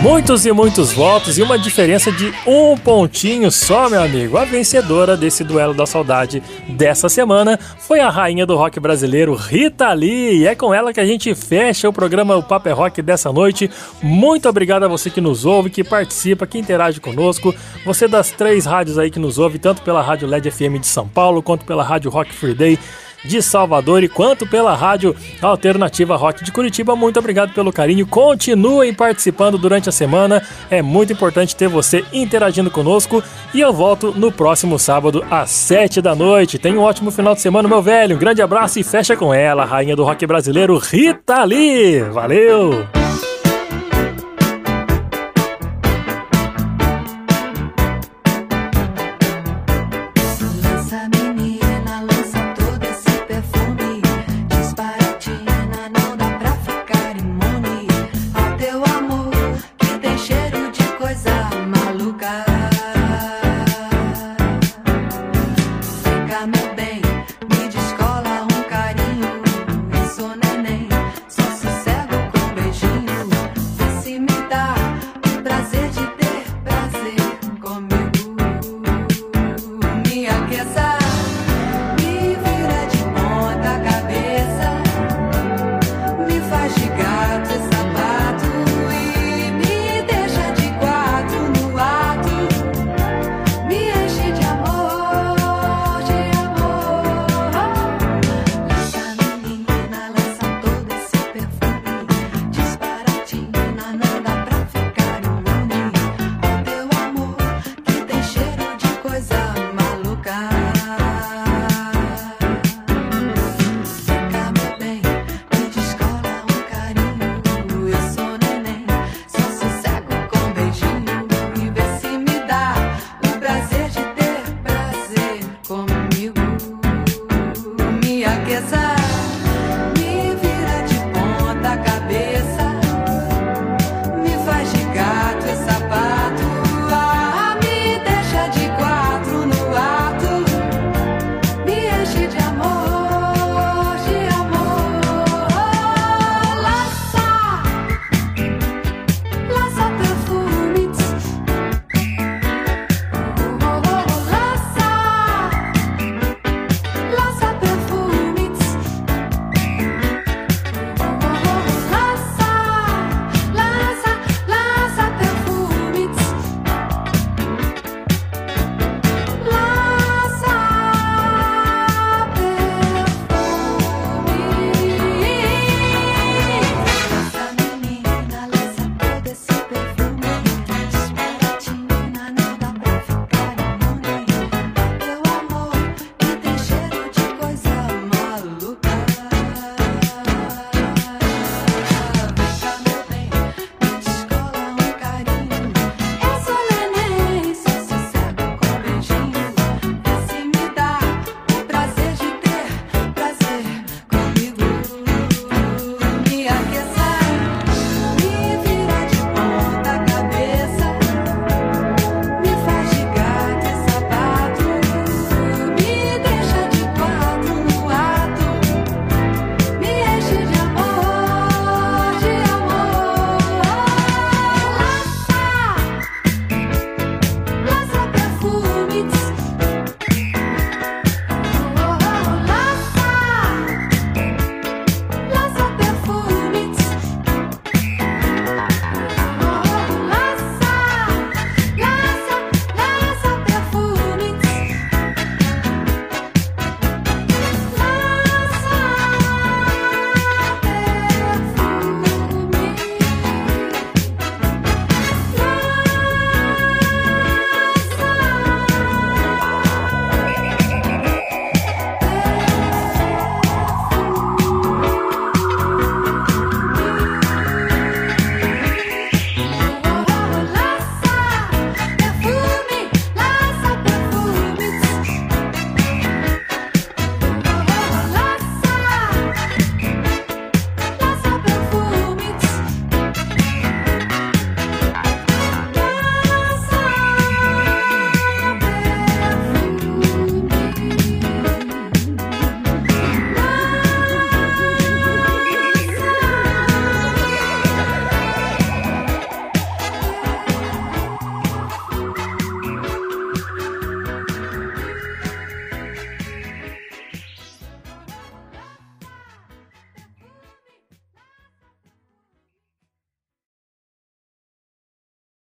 Muitos e muitos votos e uma diferença de um pontinho só, meu amigo. A vencedora desse duelo da saudade dessa semana foi a rainha do rock brasileiro, Rita Lee. E é com ela que a gente fecha o programa O Papo é Rock dessa noite. Muito obrigado a você que nos ouve, que participa, que interage conosco. Você das três rádios aí que nos ouve, tanto pela Rádio LED FM de São Paulo, quanto pela Rádio Rock Free Day de Salvador e quanto pela Rádio Alternativa Rock de Curitiba. Muito obrigado pelo carinho. Continuem participando durante a semana. É muito importante ter você interagindo conosco. E eu volto no próximo sábado às 7 da noite. Tenha um ótimo final de semana, meu velho. Um grande abraço e fecha com ela, rainha do rock brasileiro, Rita Lee. Valeu!